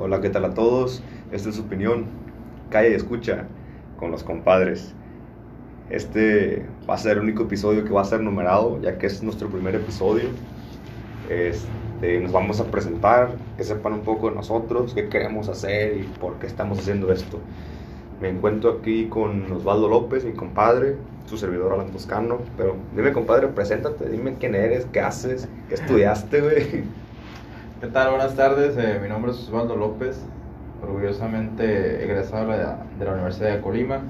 Hola, ¿qué tal a todos? Esta es su opinión. Calle y escucha con los compadres. Este va a ser el único episodio que va a ser numerado, ya que es nuestro primer episodio. Este, nos vamos a presentar, que sepan un poco de nosotros, qué queremos hacer y por qué estamos haciendo esto. Me encuentro aquí con Osvaldo López, mi compadre, su servidor Alan Toscano. Pero dime, compadre, preséntate, dime quién eres, qué haces, qué estudiaste, güey. ¿Qué tal? Buenas tardes, eh, mi nombre es Osvaldo López, orgullosamente egresado de la, de la Universidad de Colima,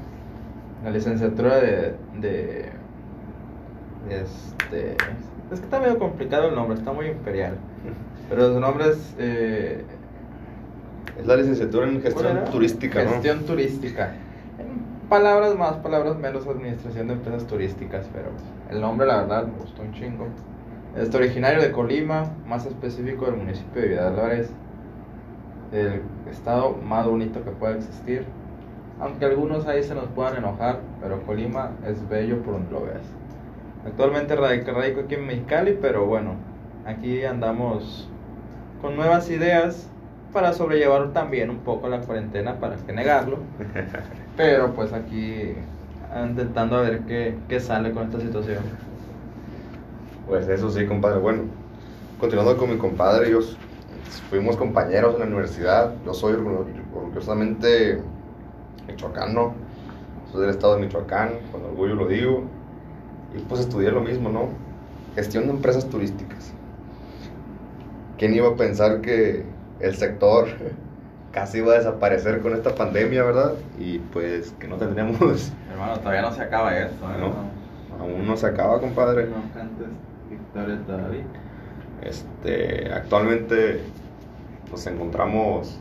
la licenciatura de, de, este, es que está medio complicado el nombre, está muy imperial, pero su nombre es eh, Es la licenciatura en ¿cuál gestión turística, ¿no? Gestión turística. En palabras más, palabras menos, administración de empresas turísticas, pero el nombre la verdad me gustó un chingo. Es originario de Colima, más específico del municipio de Vidal Álvarez, el estado más bonito que pueda existir. Aunque algunos ahí se nos puedan enojar, pero Colima es bello por donde lo veas. Actualmente radico, radico aquí en Mexicali, pero bueno, aquí andamos con nuevas ideas para sobrellevar también un poco la cuarentena, para que negarlo. Pero pues aquí intentando a ver qué, qué sale con esta situación. Pues eso sí, compadre. Bueno, continuando con mi compadre, ellos fuimos compañeros en la universidad. Yo soy orgu- orgullosamente michoacano, soy del estado de Michoacán, con orgullo lo digo. Y pues estudié lo mismo, ¿no? Gestión de empresas turísticas. ¿Quién iba a pensar que el sector casi iba a desaparecer con esta pandemia, verdad? Y pues que no tendríamos, Hermano, todavía no se acaba esto, ¿eh? No. aún no se acaba, compadre. No cantes victoria todavía. Este, actualmente nos encontramos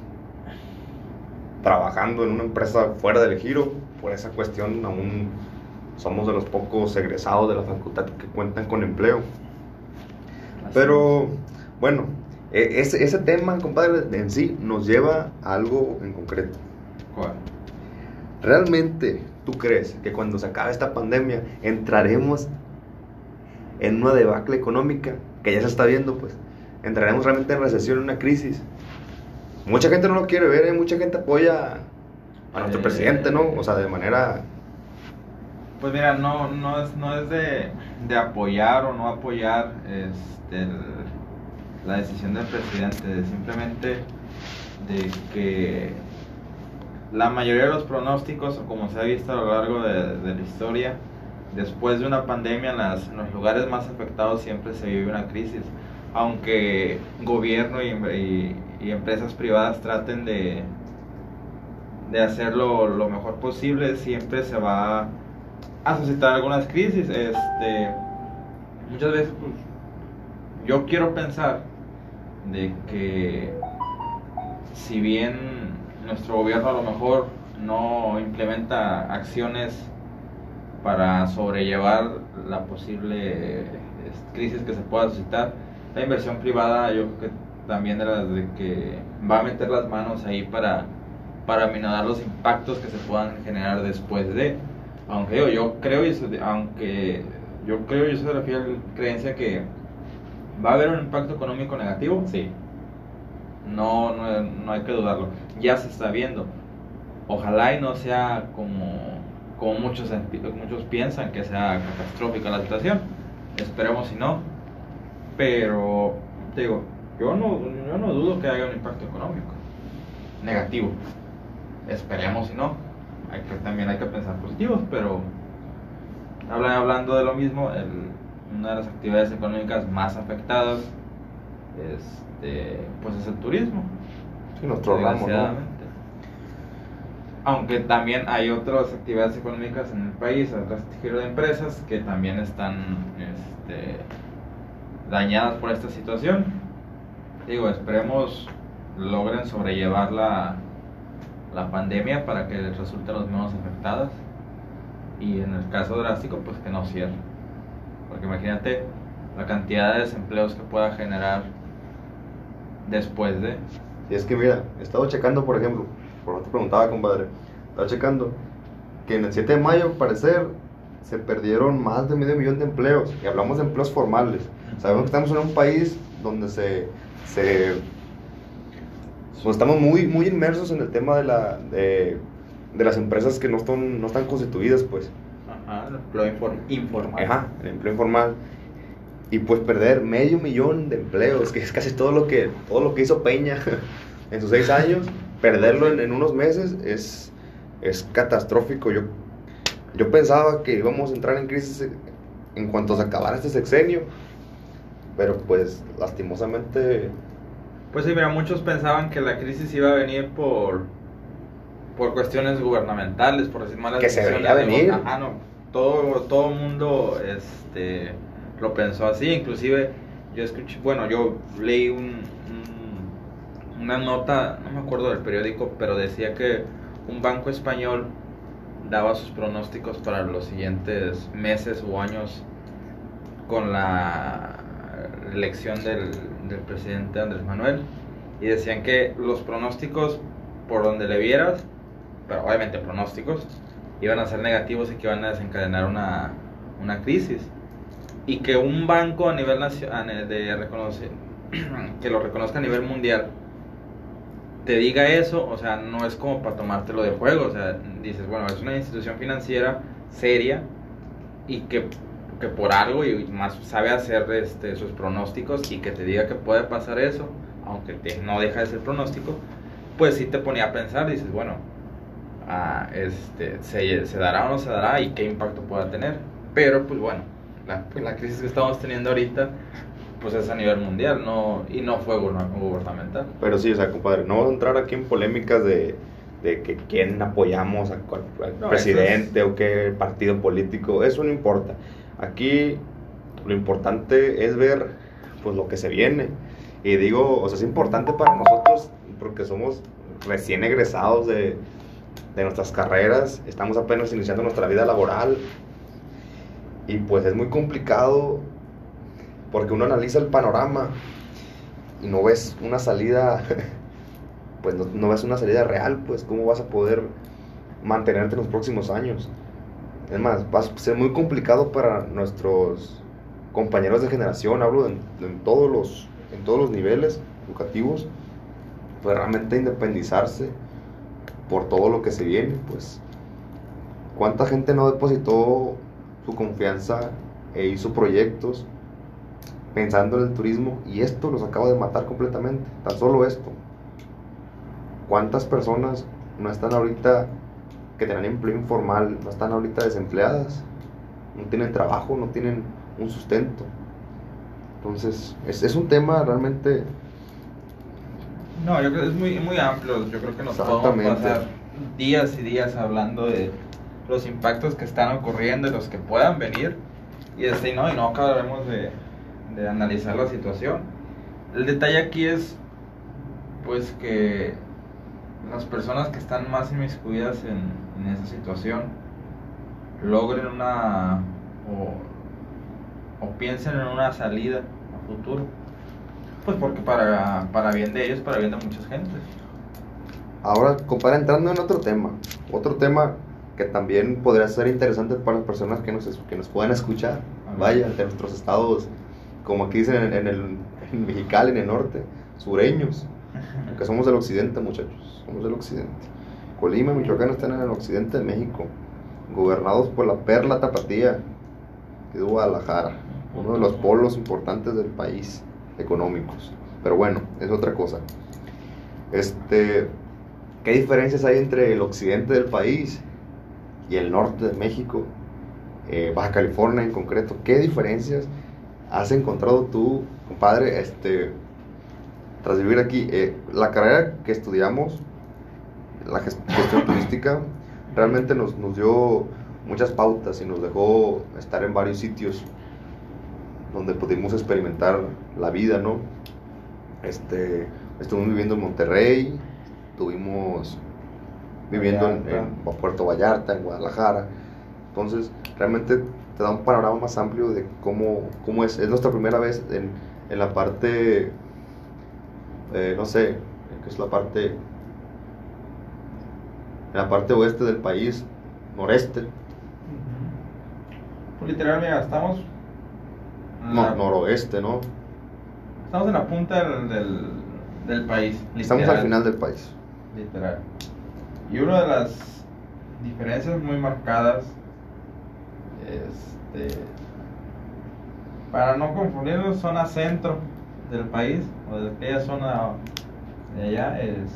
trabajando en una empresa fuera del giro. Por esa cuestión aún somos de los pocos egresados de la facultad que cuentan con empleo. Pero bueno, e- ese, ese tema, compadre, en sí nos lleva a algo en concreto. ¿Cuál? ¿Realmente tú crees que cuando se acabe esta pandemia entraremos en una debacle económica que ya se está viendo, pues? ¿Entraremos realmente en recesión, en una crisis? Mucha gente no lo quiere ver, ¿eh? mucha gente apoya a nuestro Eh, presidente, ¿no? O sea, de manera... Pues mira, no, no es, no es de, de apoyar o no apoyar este, el- la decisión del presidente, simplemente de que la mayoría de los pronósticos, como se ha visto a lo largo de, de la historia, después de una pandemia en, las- en los lugares más afectados siempre se vive una crisis. Aunque gobierno y, y- empresas privadas traten de, de hacerlo lo mejor posible, siempre se va a suscitar algunas crisis. Este, muchas veces, pues, yo quiero pensar de que si bien nuestro gobierno a lo mejor no implementa acciones para sobrellevar la posible eh, crisis que se pueda suscitar, la inversión privada yo creo que también de las de que va a meter las manos ahí para, para minorar los impactos que se puedan generar después de. Aunque digo, yo creo y aunque yo creo y soy de la fiel creencia que va a haber un impacto económico negativo, sí. No, no, no hay que dudarlo. Ya se está viendo. Ojalá y no sea como, como muchos, muchos piensan que sea catastrófica la situación. Esperemos si no. Pero, te digo, yo no, yo no dudo que haya un impacto económico negativo. Esperemos si no. Hay que, también hay que pensar positivos, pero habla- hablando de lo mismo, el- una de las actividades económicas más afectadas este, pues es el turismo. Sí, nuestro ramo, ¿no? Aunque también hay otras actividades económicas en el país, otras giro de empresas que también están este, dañadas por esta situación. Digo, esperemos logren sobrellevar la, la pandemia para que les resulten los menos afectadas y en el caso drástico pues que no cierre. Porque imagínate la cantidad de desempleos que pueda generar después de... Y es que mira, he estado checando, por ejemplo, por lo que te preguntaba, compadre, estaba checando que en el 7 de mayo, al parecer, se perdieron más de medio millón de empleos. Y hablamos de empleos formales. Sabemos que estamos en un país donde se, se, Pues estamos muy, muy inmersos en el tema de, la, de, de las empresas que no, están, no están constituidas, pues. Ajá, el empleo inform- informal. Ajá, el empleo informal. Y pues perder medio millón de empleos, que es casi todo lo que, todo lo que hizo Peña en sus seis años, perderlo en, en unos meses es, es catastrófico. Yo, yo pensaba que íbamos a entrar en crisis en cuanto se acabara este sexenio, pero pues lastimosamente Pues sí, mira, muchos pensaban que la crisis iba a venir por, por cuestiones gubernamentales, por decir malas Que se veía venir. no. Todo, todo mundo este, lo pensó así. Inclusive, yo escuché, bueno, yo leí un, un- una nota, no me acuerdo del periódico, pero decía que un banco español daba sus pronósticos para los siguientes meses o años con la elección del, del presidente Andrés Manuel. Y decían que los pronósticos por donde le vieras, pero obviamente pronósticos, iban a ser negativos y que iban a desencadenar una, una crisis. Y que un banco a nivel nacional de reconocer que lo reconozca a nivel mundial te diga eso, o sea, no es como para tomártelo de juego, o sea, dices, bueno, es una institución financiera seria y que, que por algo y más sabe hacer este, sus pronósticos y que te diga que puede pasar eso, aunque te- no deja de ser pronóstico, pues sí te ponía a pensar, dices, bueno, ah, este, se, dará o no se dará y qué impacto pueda tener. Pero pues bueno, la, pues, la crisis que estamos teniendo ahorita, pues es a nivel mundial no y no fue guberna- gubernamental. Pero sí, o sea, compadre, no vamos a entrar aquí en polémicas de, de que quién apoyamos a cuál al No, presidente o qué partido político, eso no importa. Aquí lo importante es ver pues lo que se viene. Y digo, o sea, es importante para nosotros porque somos recién egresados de, de nuestras carreras, estamos apenas iniciando nuestra vida laboral y pues es muy complicado porque uno analiza el panorama y no ves una salida, pues no, no ves una salida real, pues cómo vas a poder mantenerte en los próximos años. Es más, va a ser muy complicado para nuestros compañeros de generación, hablo en, en todos, los, en todos los niveles educativos, pues realmente independizarse por todo lo que se viene, pues cuánta gente no depositó su confianza e hizo proyectos pensando en el turismo y esto los acaba de matar completamente, tan solo esto. ¿Cuántas personas no están ahorita que tenían empleo informal, no están ahorita desempleadas? No tienen trabajo, no tienen un sustento. Entonces, es, es un tema realmente No, yo creo que es muy, muy amplio. Yo creo que nos podemos pasar días y días hablando de los impactos que están ocurriendo y los que puedan venir. Y, este, no, y no acabaremos de, de analizar la situación. El detalle aquí es, pues, que las personas que están más inmiscuidas en, en esa situación logren una o, o piensen en una salida a futuro. Pues porque para, para bien de ellos, para bien de muchas gentes. Ahora, compadre, entrando en otro tema, otro tema que también podría ser interesante para las personas que nos, que nos puedan escuchar, vaya, de nuestros estados, como aquí dicen en, en el en Mexicali, en el norte, sureños, que somos del occidente, muchachos, somos del occidente. Colima y Michoacán están en el occidente de México, gobernados por la perla tapatía, que es Guadalajara, uno de los polos importantes del país, económicos. Pero bueno, es otra cosa. Este, ¿qué diferencias hay entre el occidente del país y el norte de México? Eh, Baja California en concreto, ¿qué diferencias has encontrado tú, compadre, este, tras vivir aquí? Eh, la carrera que estudiamos, la ges- gestión turística, realmente nos, nos dio muchas pautas y nos dejó estar en varios sitios donde pudimos experimentar la vida, ¿no? Este, estuvimos viviendo en Monterrey, estuvimos viviendo en Puerto Vallarta, en Guadalajara. Entonces, realmente te da un panorama más amplio de cómo, cómo es. Es nuestra primera vez en, en la parte, eh, no sé, que es la parte, en la parte oeste del país, noreste, Pues literal, mira, estamos. no, la- noroeste, ¿no? Estamos en la punta del, del, del país. Estamos al literal. final del país. Literal. Y una de las diferencias muy marcadas, este, para no confundirnos, zona centro del país, o de aquella zona de allá, este,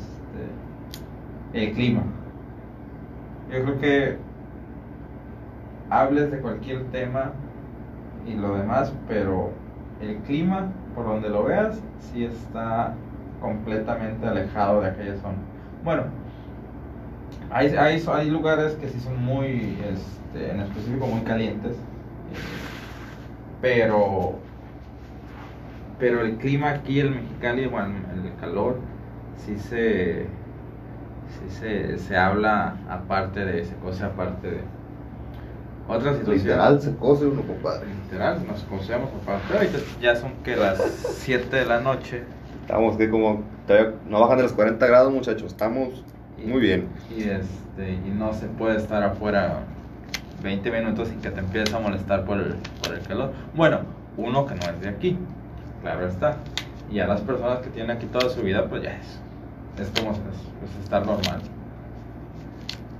el clima. Yo creo que hables de cualquier tema y lo demás, pero el clima, por donde lo veas, sí está completamente alejado de aquella zona. Bueno, hay, hay, hay lugares que sí son muy, este, en específico, muy calientes, eh, pero, pero el clima aquí, el Mexicali, bueno, el calor, sí se, sí se, se habla aparte de, se cose aparte de otra situación. Literal, se cose uno, compadre. Literal, nos conocemos aparte. Ahorita ya son que las 7 de la noche. Estamos que como no bajan de los 40 grados, muchachos. Estamos y- muy bien. Y, este, y no se puede estar afuera 20 minutos sin que te empieces a molestar por el, por el calor. Bueno, uno que no es de aquí, claro está. Y a las personas que tienen aquí toda su vida, pues ya es. Es como es, estar normal.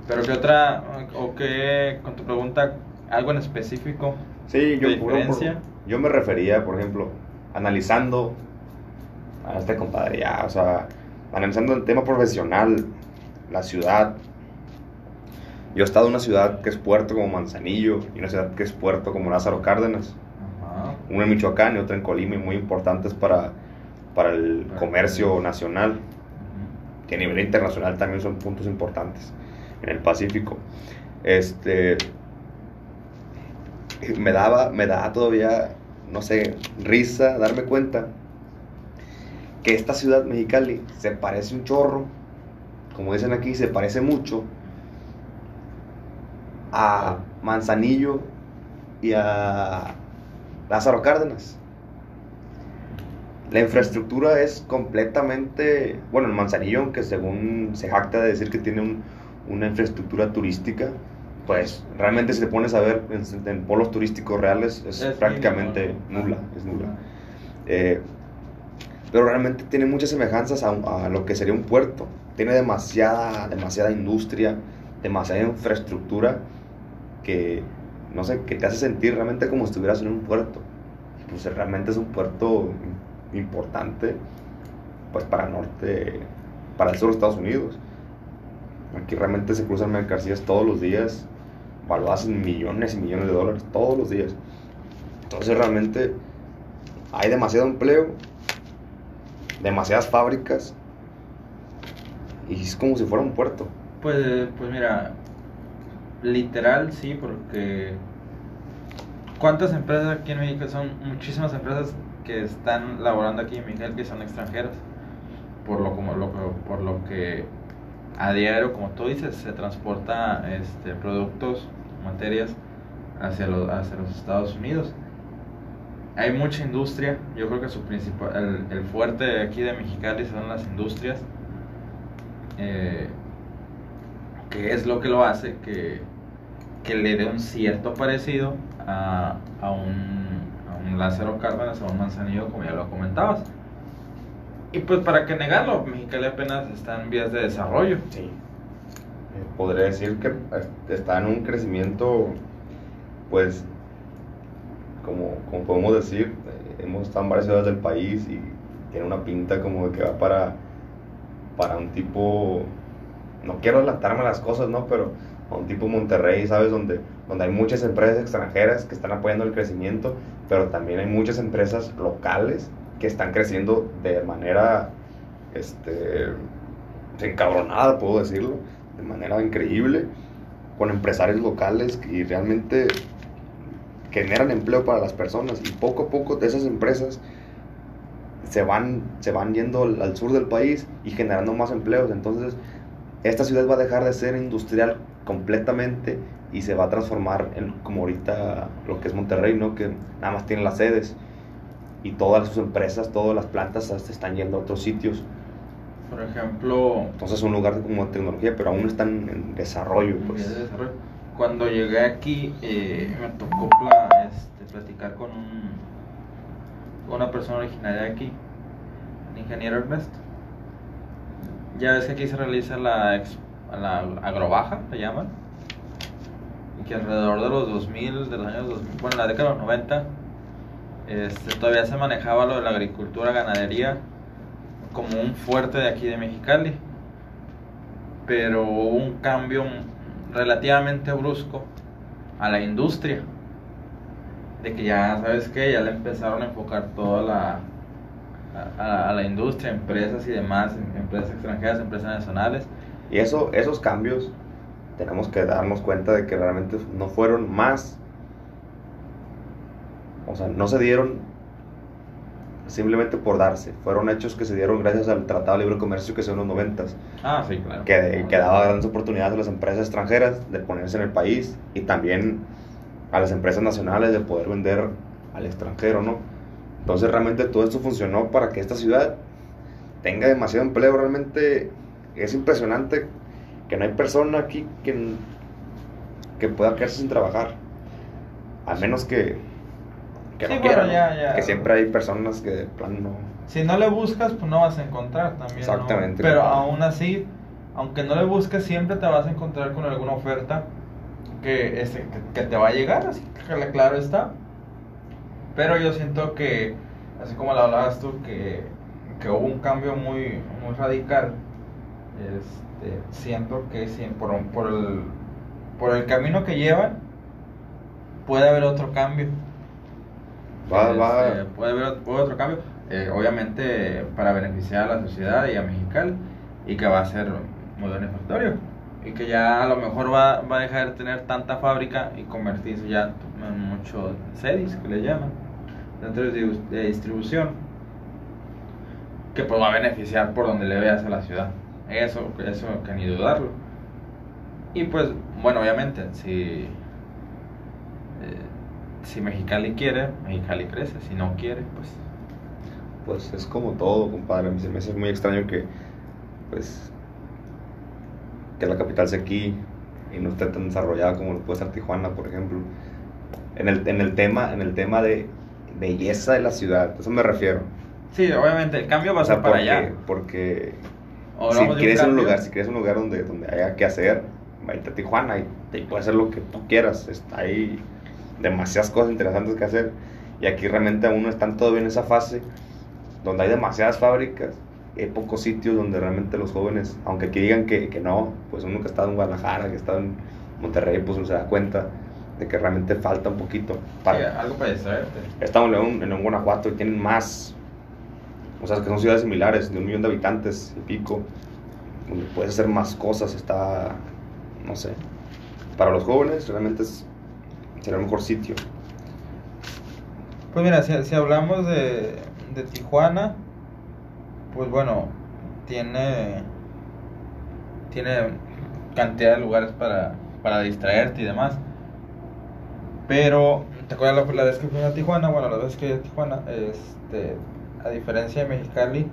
Pero qué otra, o qué, con tu pregunta, algo en específico. Sí, yo, yo me refería, por ejemplo, analizando a este compadre ya, o sea, analizando el tema profesional, la ciudad. Yo he estado en una ciudad que es puerto como Manzanillo y una ciudad que es puerto como Lázaro Cárdenas. Ajá. Una en Michoacán y otra en Colima y muy importantes para, para el comercio nacional que a nivel internacional también son puntos importantes en el Pacífico. Este me daba, me da todavía, no sé, risa darme cuenta que esta ciudad Mexicali se parece un chorro, como dicen aquí, se parece mucho a Manzanillo y a Lázaro Cárdenas. La infraestructura es completamente, bueno, el Manzanillo, aunque según se jacta de decir que tiene un- una infraestructura turística, pues realmente si te pones a ver en, en polos turísticos reales es, Es prácticamente nula, es nula. Eh, pero realmente tiene muchas semejanzas a, a lo que sería un puerto. Tiene demasiada, demasiada industria, demasiada infraestructura que, no sé, que te hace sentir realmente como si estuvieras en un puerto. Realmente es un puerto importante, pues para norte, para el sur de Estados Unidos. Aquí realmente se cruzan mercancías todos los días, valuadas en millones y millones de dólares, todos los días. Entonces realmente hay demasiado empleo, demasiadas fábricas, y es como si fuera un puerto. Pues, pues mira, literal sí, porque ¿cuántas empresas aquí en México? Son muchísimas empresas que están laborando aquí en Miguel que son extranjeras. Por lo, como, lo, por lo que a diario, como tú dices, se transporta este, productos, materias hacia los, hacia los Estados Unidos. Hay mucha industria, yo creo que su principal, el, el fuerte aquí de Mexicali son las industrias. Eh, que es lo que lo hace que, que le dé un cierto parecido a, a, un, a un Lázaro Cárdenas, a un Manzanillo, como ya lo comentabas. Y pues para que negarlo, Mexicali apenas está en vías de desarrollo. Sí. Eh, Podría decir que está en un crecimiento, pues, como, como podemos decir, eh, hemos estado en varias ciudades del país y tiene una pinta como de que va para, para un tipo, no quiero adelantarme a las cosas, ¿no? Pero a un tipo Monterrey, ¿sabes? Donde, donde hay muchas empresas extranjeras que están apoyando el crecimiento, pero también hay muchas empresas locales que están creciendo de manera, este, encabronada, puedo decirlo, de manera increíble, con empresarios locales y realmente generan empleo para las personas y poco a poco de esas empresas se van, se van yendo al, al sur del país y generando más empleos. Entonces, esta ciudad va a dejar de ser industrial completamente y se va a transformar en como ahorita lo que es Monterrey, ¿no? Que nada más tiene las sedes y todas sus empresas, todas las plantas se están yendo a otros sitios. Por ejemplo, Entonces es un lugar como tecnología, pero aún están en desarrollo. Pues. desarrollo. cuando llegué aquí, eh, me tocó pla- este, platicar con un, con una persona originaria de aquí, el ingeniero Ernesto. ya ves que aquí se realiza la, ex- la agrobaja, se llaman. Y que alrededor de los 2000, de los años 2000, bueno, en la década de los 90, este, todavía se manejaba lo de la agricultura, ganadería, como un fuerte de aquí de Mexicali. Pero hubo un cambio relativamente brusco a la industria. De que ya, ¿sabes qué? Ya le empezaron a enfocar toda la, a, a- la industria, empresas y demás, em- empresas extranjeras, empresas nacionales. Y eso, esos cambios tenemos que darnos cuenta de que realmente no fueron más. O sea, no se dieron simplemente por darse. Fueron hechos que se dieron gracias al Tratado de Libre Comercio que se dio en los noventas. Ah, sí, claro. Que, que daba grandes oportunidades a las empresas extranjeras de ponerse en el país y también a las empresas nacionales de poder vender al extranjero, ¿no? Entonces realmente todo esto funcionó para que esta ciudad tenga demasiado empleo. Realmente es impresionante que no hay persona aquí que, que pueda quedarse sin trabajar. Al menos que, que Sí, no bueno, ¿no? ya, ya. Que siempre hay personas que de plano no... Si no le buscas, pues no vas a encontrar también. ¿no? Exactamente, Pero compadre. aún así, aunque no le busques, siempre te vas a encontrar con alguna oferta que, este, que, que te va a llegar, así que claro está. Pero yo siento que, así como lo hablabas tú, que, que hubo un cambio muy, muy radical. Este, siento que por, por, el, por el camino que llevan, puede haber otro cambio. Va, Este, va... Puede haber otro cambio, eh, obviamente para beneficiar a la sociedad y a Mexicali, y que va a ser muy benefactorio. Y que ya a lo mejor va, va a dejar de tener tanta fábrica y convertirse ya en muchos sedis, que le llaman, centros de distribu- de distribución, que pues va a beneficiar por donde le veas a la ciudad. Eso, eso que ni dudarlo. Y pues, bueno, obviamente, si eh, si Mexicali quiere, Mexicali crece. Si no quiere, pues. Pues es como todo, compadre. A mí me hace muy extraño que, pues, que la capital sea aquí y no esté tan desarrollada como lo puede ser Tijuana, por ejemplo. En el, en el tema, en el tema de belleza de la ciudad, a eso me refiero. Sí, obviamente, el cambio va a ser para porque, allá. porque si quieres un cambio. lugar, si quieres un lugar donde, donde haya que hacer, vete a Tijuana y te puedes hacer lo que tú quieras. Está ahí demasiadas cosas interesantes que hacer. Y aquí realmente aún no están todavía en esa fase donde hay demasiadas fábricas. Hay pocos sitios donde realmente los jóvenes, aunque aquí digan que, que no, pues uno que está en Guadalajara, que está en Monterrey, pues uno se da cuenta de que realmente falta un poquito. Sí, Para, algo para distraerte. Estamos en León, en León, Guanajuato, y tienen más. O sea, que son ciudades similares, de un millón de habitantes y pico, donde puedes hacer más cosas. Está, no sé. Para los jóvenes, realmente es, será el mejor sitio. Pues mira, si, si hablamos de, de Tijuana, pues bueno, tiene tiene cantidad de lugares para, para distraerte y demás. Pero, ¿te acuerdas la, la vez que fui a Tijuana? Bueno, la vez que fui a Tijuana, este, a diferencia de Mexicali,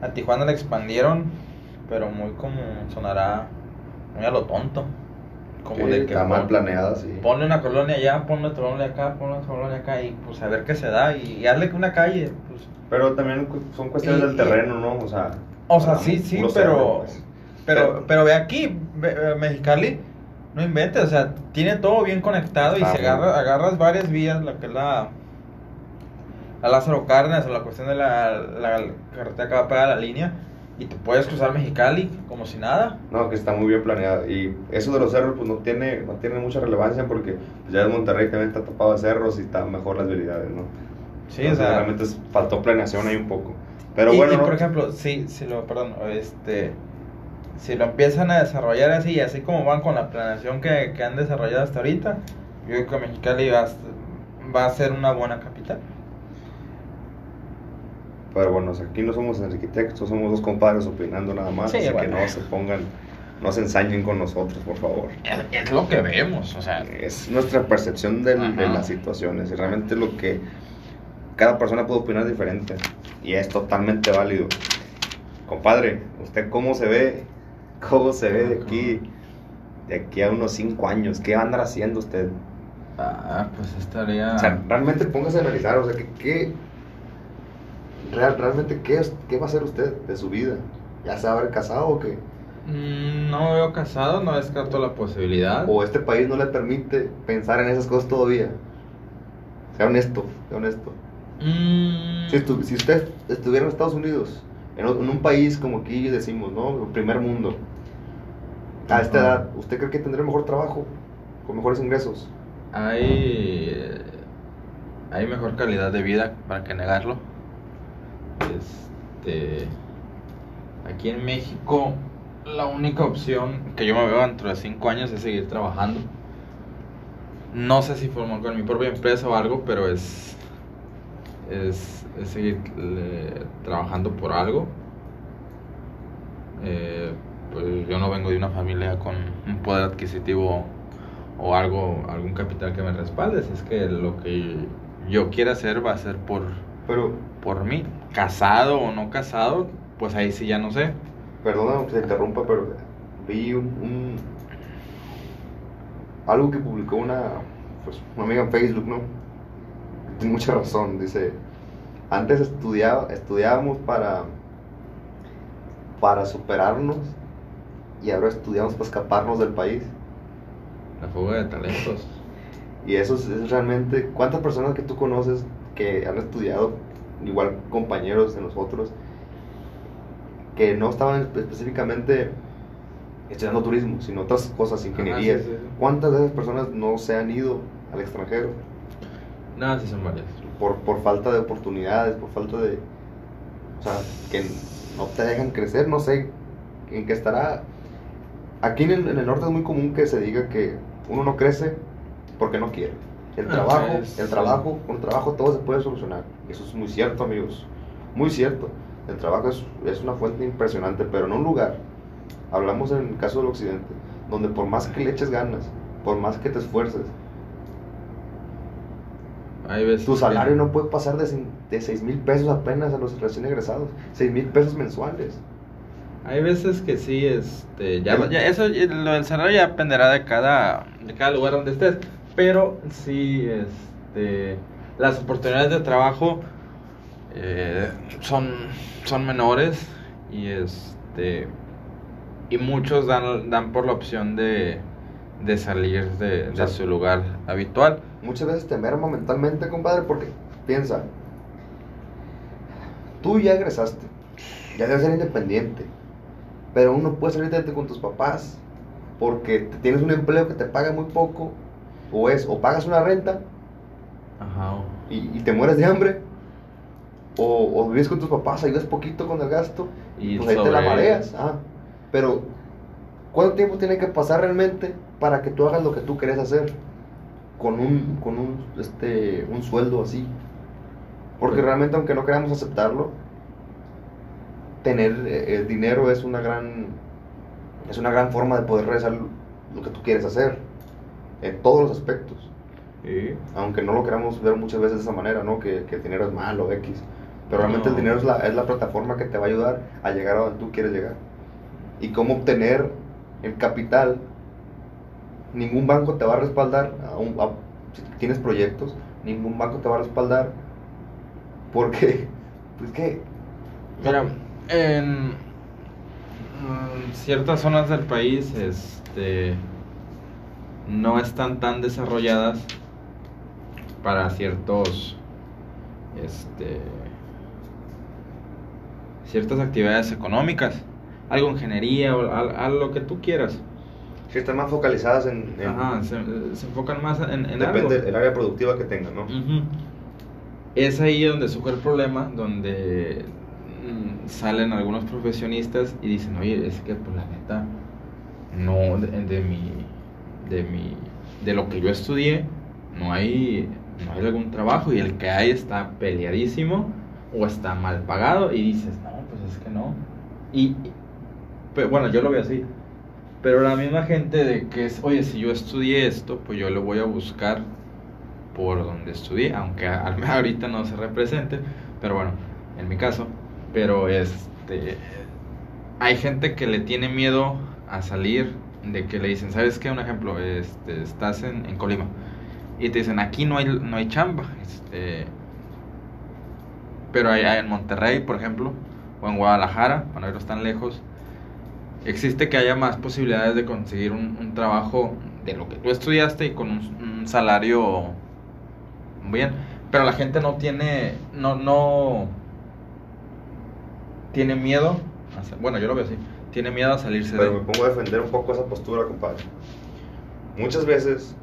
a Tijuana le expandieron, pero muy como sonará, muy a lo tonto. Como de que está mal planeada, sí. Ponle una colonia allá, ponle otra colonia acá, ponle otra colonia acá y pues a ver qué se da y, y hazle que una calle, pues. Pero también son cuestiones Y- del terreno, ¿no? O sea, O sea, sí, sí, pero, pues. pero, pero ve aquí, ve- eh, Mexicali, no inventes, o sea, tiene todo bien conectado y Está se agarra, agarras varias vías, la que es la, la Lázaro Cárdenas o la cuestión de la, la carretera que va a pegar la línea y te puedes cruzar Mexicali como si nada. No, que está muy bien planeado. Y eso de los cerros, pues no tiene, no tiene mucha relevancia porque ya en Monterrey también está tapado de cerros y están mejor las vialidades, ¿no? Sí, o Entonces, sea, realmente es- faltó planeación ahí un poco. Pero y, bueno, y, ¿no? por ejemplo, si, si lo, perdón, este, si lo empiezan a desarrollar así, así como van con la planeación que, que han desarrollado hasta ahorita, yo creo que Mexicali va va a ser una buena capital. Pero bueno, o aquí no somos arquitectos, somos dos compadres opinando nada más. Sí, así bueno. que no se pongan, no se ensañen con nosotros, por favor. Es, es lo que vemos, o sea, Es nuestra percepción de Ajá. las situaciones y realmente lo que cada persona puede opinar diferente y es totalmente válido. Compadre, ¿usted cómo se ve? ¿Cómo se ve de aquí? De aquí a unos 5 años, ¿qué va a andar haciendo usted? ah, pues estaría... O sea, realmente póngase a analizar, o sea, que, ¿qué, real, realmente qué, es, qué va a hacer usted de su vida? ¿Ya se va a haber casado o qué? Mm, no me veo casado, no descarto la posibilidad. ¿O este país no le permite pensar en esas cosas todavía? Sea honesto, sea honesto. Mm, Si, estu- si usted estuviera en Estados Unidos, en, un país como aquí decimos, ¿no? Primer mundo, a esta edad, ¿usted cree que tendría mejor trabajo? ¿Con mejores ingresos? hay, hay mejor calidad de vida, para que negarlo. Este, aquí en México, la única opción que yo me veo dentro de 5 años es seguir trabajando. No sé si formar con mi propia empresa o algo, pero es, es, es seguir eh, trabajando por algo. Eh, pues yo no vengo de una familia con un poder adquisitivo o algo, algún capital que me respalde. Es que lo que yo quiera hacer va a ser por, Pero, por mí. Casado o no casado, pues ahí sí ya no sé. perdona que se interrumpa, pero vi un, un- algo que publicó una, pues, una amiga en Facebook, ¿no? Tiene mucha razón, dice, antes estudiaba, estudiábamos para, para superarnos y ahora estudiamos para escaparnos del país. La fuga de talentos. Y eso es, es realmente, ¿cuántas personas que tú conoces que han estudiado, igual compañeros de nosotros, que no estaban espe- específicamente estudiando turismo, sino otras cosas, ingeniería? sí, sí, sí. ¿Cuántas de esas personas no se han ido al extranjero No, sí son varias. por, por falta de oportunidades, por falta de... O sea, que no te dejan crecer, no sé en qué estará. Aquí en el, en el norte es muy común que se diga que uno no crece porque no quiere. El Ah, trabajo, es- el trabajo, con el trabajo todo se puede solucionar. Eso es muy cierto, amigos. Muy cierto. El trabajo es, es una fuente impresionante, pero en un lugar, hablamos en el caso del occidente, donde por más que le eches ganas, por más que te esfuerces, Hay veces tu que- salario no puede pasar de, de 6 mil pesos apenas a los recién egresados. 6 mil pesos mensuales. Hay veces que sí, este, ya, ya eso, lo del salario ya dependerá de cada, de cada lugar donde estés, pero sí, este, las oportunidades de trabajo eh, son, son menores y este, y muchos dan, dan por la opción de, de salir de, sea, su lugar habitual. Muchas veces te merma mentalmente, compadre, porque piensa, tú ya egresaste, ya debes ser independiente, pero uno puede salir de con tus papás porque te- tienes un empleo que te paga muy poco, o es, o pagas una renta Ajá. y, y te mueres de hambre, o, o vives con tus papás, ayudas poquito con el gasto, Y pues ahí te la sobre- mareas. Ah, pero, ¿cuánto tiempo tiene que pasar realmente para que tú hagas lo que tú querés hacer? Con un, con un, este, un sueldo así. Porque Pues- realmente, aunque no queramos aceptarlo, tener eh, el dinero es una gran, es una gran forma de poder realizar lo que tú quieres hacer. En todos los aspectos. Sí. Aunque no lo queramos ver muchas veces de esa manera, ¿no? Que, que el dinero es malo, X. Pero realmente el No. dinero es la, es la plataforma que te va a ayudar a llegar a donde tú quieres llegar. Y cómo obtener el capital. Ningún banco te va a respaldar, a un- si tienes proyectos, ningún banco te va a respaldar. Porque, pues que... Mira, en mm, ciertas zonas del país, este, no están tan desarrolladas para ciertos, este, ciertas actividades económicas, algo ingeniería o al- a lo que tú quieras. Si están más focalizadas en... en- Ajá, se, se enfocan más en, en algo. depende del área productiva que tengan, ¿no? Ujú. Es ahí donde surge el problema, donde mm, salen algunos profesionistas y dicen, oye, es que pues la neta, no, de, de mi, de mi, de lo que yo estudié, no hay, no hay algún trabajo y el que hay está peleadísimo o está mal pagado y dices, no, pues es que no. Y- pero bueno, yo lo veo así. Pero la misma gente de que es, oye, si yo estudié esto, pues yo lo voy a buscar por donde estudié, aunque ahorita no se represente, pero bueno, en mi caso, pero este hay gente que le tiene miedo a salir de que le dicen, ¿sabes qué? Un ejemplo, este, estás en, en Colima y te dicen, aquí no hay, no hay chamba, este, pero hay, hay en Monterrey, por ejemplo, o en Guadalajara, para no irnos tan lejos, existe que haya más posibilidades de conseguir un, un trabajo de lo que tú estudiaste y con un, un salario bien. Pero la gente no tiene, no, no, tiene miedo, a bueno, yo lo veo así, tiene miedo a salirse Pero de... me pongo a defender un poco esa postura, compadre. Muchas veces,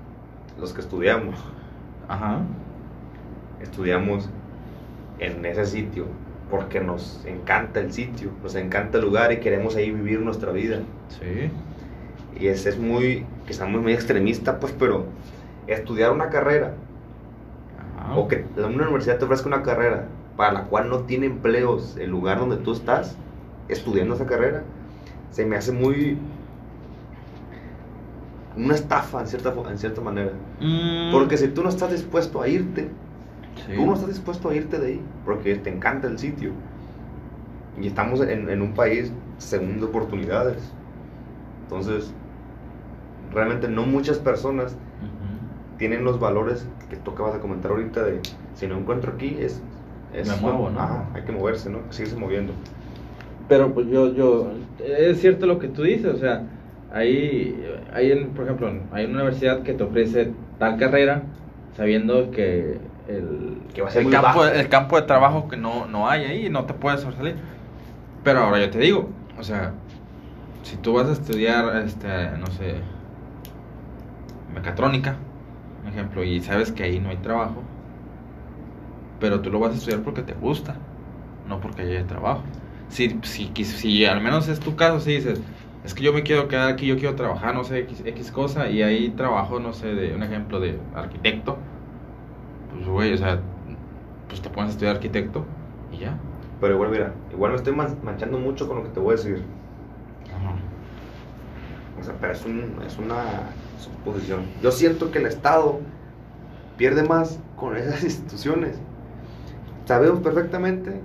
los que estudiamos, Ajá. estudiamos en ese sitio porque nos encanta el sitio, nos encanta el lugar y queremos ahí vivir nuestra vida. Sí. Y es, es muy, quizá muy, muy extremista, pues, pero estudiar una carrera Ajá. o que una universidad te ofrezca una carrera para la cual no tiene empleos el lugar donde tú estás estudiando esa carrera, se me hace muy una estafa en cierta, en cierta manera. Mm, Porque si tú no estás dispuesto a irte, sí. tú no estás dispuesto a irte de ahí, porque te encanta el sitio. Y estamos en, en un país según de oportunidades. Entonces, realmente no muchas personas Ujú. tienen los valores que tú acabas de comentar ahorita de si no encuentro aquí es, es Me muevo, ¿no? Ajá, hay que moverse, ¿no? Seguirse moviendo. Pero pues yo, yo, es cierto lo que tú dices, o sea, hay, hay en, por ejemplo, hay una universidad que te ofrece tal carrera sabiendo que el, Que va a ser el muy campo, bajo. el campo de trabajo que no, no hay ahí, no te puedes sobresalir. Pero ahora yo te digo, o sea, si tú vas a estudiar, este, no sé, mecatrónica, por ejemplo, y sabes que ahí no hay trabajo, pero tú lo vas a estudiar porque te gusta, no porque haya trabajo. Si, si, si al menos es tu caso, si dices, es que yo me quiero quedar aquí, yo quiero trabajar, no sé, X, X cosa, y ahí trabajo, no sé, de un ejemplo de arquitecto, pues güey, o sea, pues te pones a estudiar arquitecto y ya. Pero igual, mira, igual me estoy man- manchando mucho con lo que te voy a decir. O sea, pero es, un, es una suposición. Yo siento que el Estado pierde más con esas instituciones. Sabemos perfectamente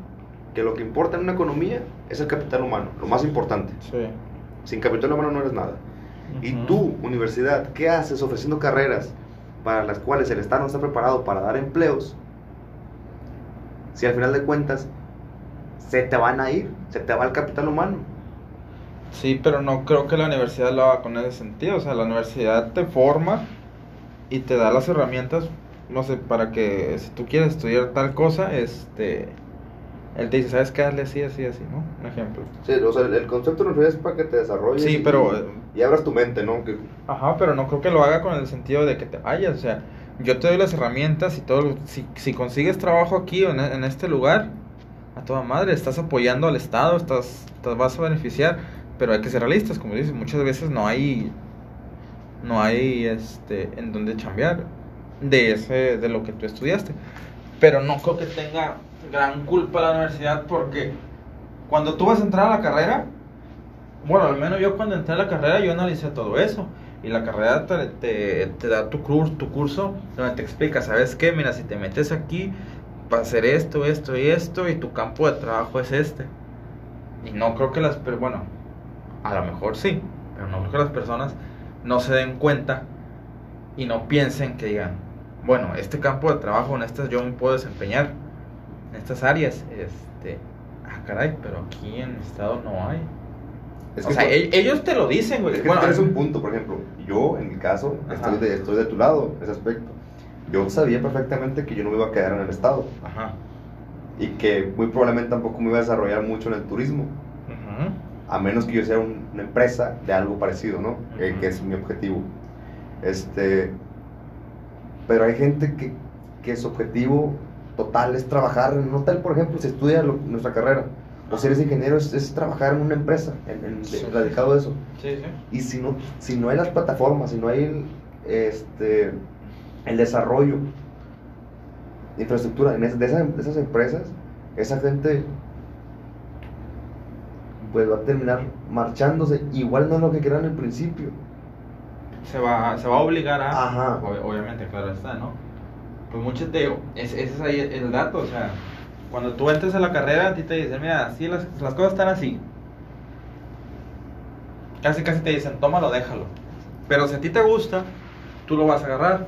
que lo que importa en una economía es el capital humano, lo más importante. Sí. Sin capital humano no eres nada. Y Ujú. tú, universidad, ¿qué haces ofreciendo carreras para las cuales el Estado no está preparado para dar empleos? Si al final de cuentas se te van a ir, se te va el capital humano. Sí, pero no creo que la universidad lo haga con ese sentido. O sea, la universidad te forma y te da las herramientas, no sé, para que si tú quieres estudiar tal cosa, este, él te dice, ¿sabes qué? Hazle así, así, así, ¿no? Un ejemplo. Sí, o sea, el, concepto de es para que te desarrolles Sí, y, pero, eh, y abras tu mente, ¿no? Que, Ajá, pero no creo que lo haga con el sentido de que te vayas. O sea, yo te doy las herramientas y todo. Si, si consigues trabajo aquí o en, en este lugar, a toda madre, estás apoyando al Estado, estás, te vas a beneficiar. Pero hay que ser realistas, como dices, muchas veces no hay. No hay este en donde chambear de ese de lo que tú estudiaste. Pero no creo que tenga gran culpa la universidad porque cuando tú vas a entrar a la carrera, bueno, al menos yo cuando entré a la carrera yo analicé todo eso. Y la carrera te, te, te da tu, curso, tu curso donde te explica, ¿sabes qué? Mira, si te metes aquí, va a hacer esto, esto y esto, y tu campo de trabajo es este. Y no creo que las, pero bueno, a lo mejor sí, pero no creo que las personas no se den cuenta y no piensen que digan, bueno, este campo de trabajo en estas yo me puedo desempeñar, estas áreas, este, ah, caray, pero aquí en el estado no hay. es o que sea, e- ellos te lo dicen, güey. Es que Bueno, tienes un punto, por ejemplo. Yo, en mi caso, Ajá. estoy de, estoy de tu lado ese aspecto. Yo sabía perfectamente que yo no me iba a quedar en el Estado Ajá. y que muy probablemente tampoco me iba a desarrollar mucho en el turismo, Ujú. a menos que yo sea un- una empresa de algo parecido, ¿no? Que- Ujú. que es mi objetivo. Este, pero hay gente que, que su objetivo total es trabajar en un hotel, por ejemplo, si estudia lo- nuestra carrera. O si eres ingeniero, es, es trabajar en una empresa, en, en- Sí. radicado a eso. Sí, sí. Y si no, si no hay las plataformas, si no hay el, este, el desarrollo de infraestructura en es- de, esas, de esas empresas, esa gente pues va a terminar marchándose. Igual no es lo que querían al principio. Se va, se va a obligar a. Ajá. Ob- obviamente, claro está, ¿no? Pues mucho te ese es ahí el dato, o sea, cuando tú entres a la carrera, a ti te dicen, mira, así las, las cosas están así. Casi, casi te dicen, tómalo, déjalo. Pero si a ti te gusta, tú lo vas a agarrar.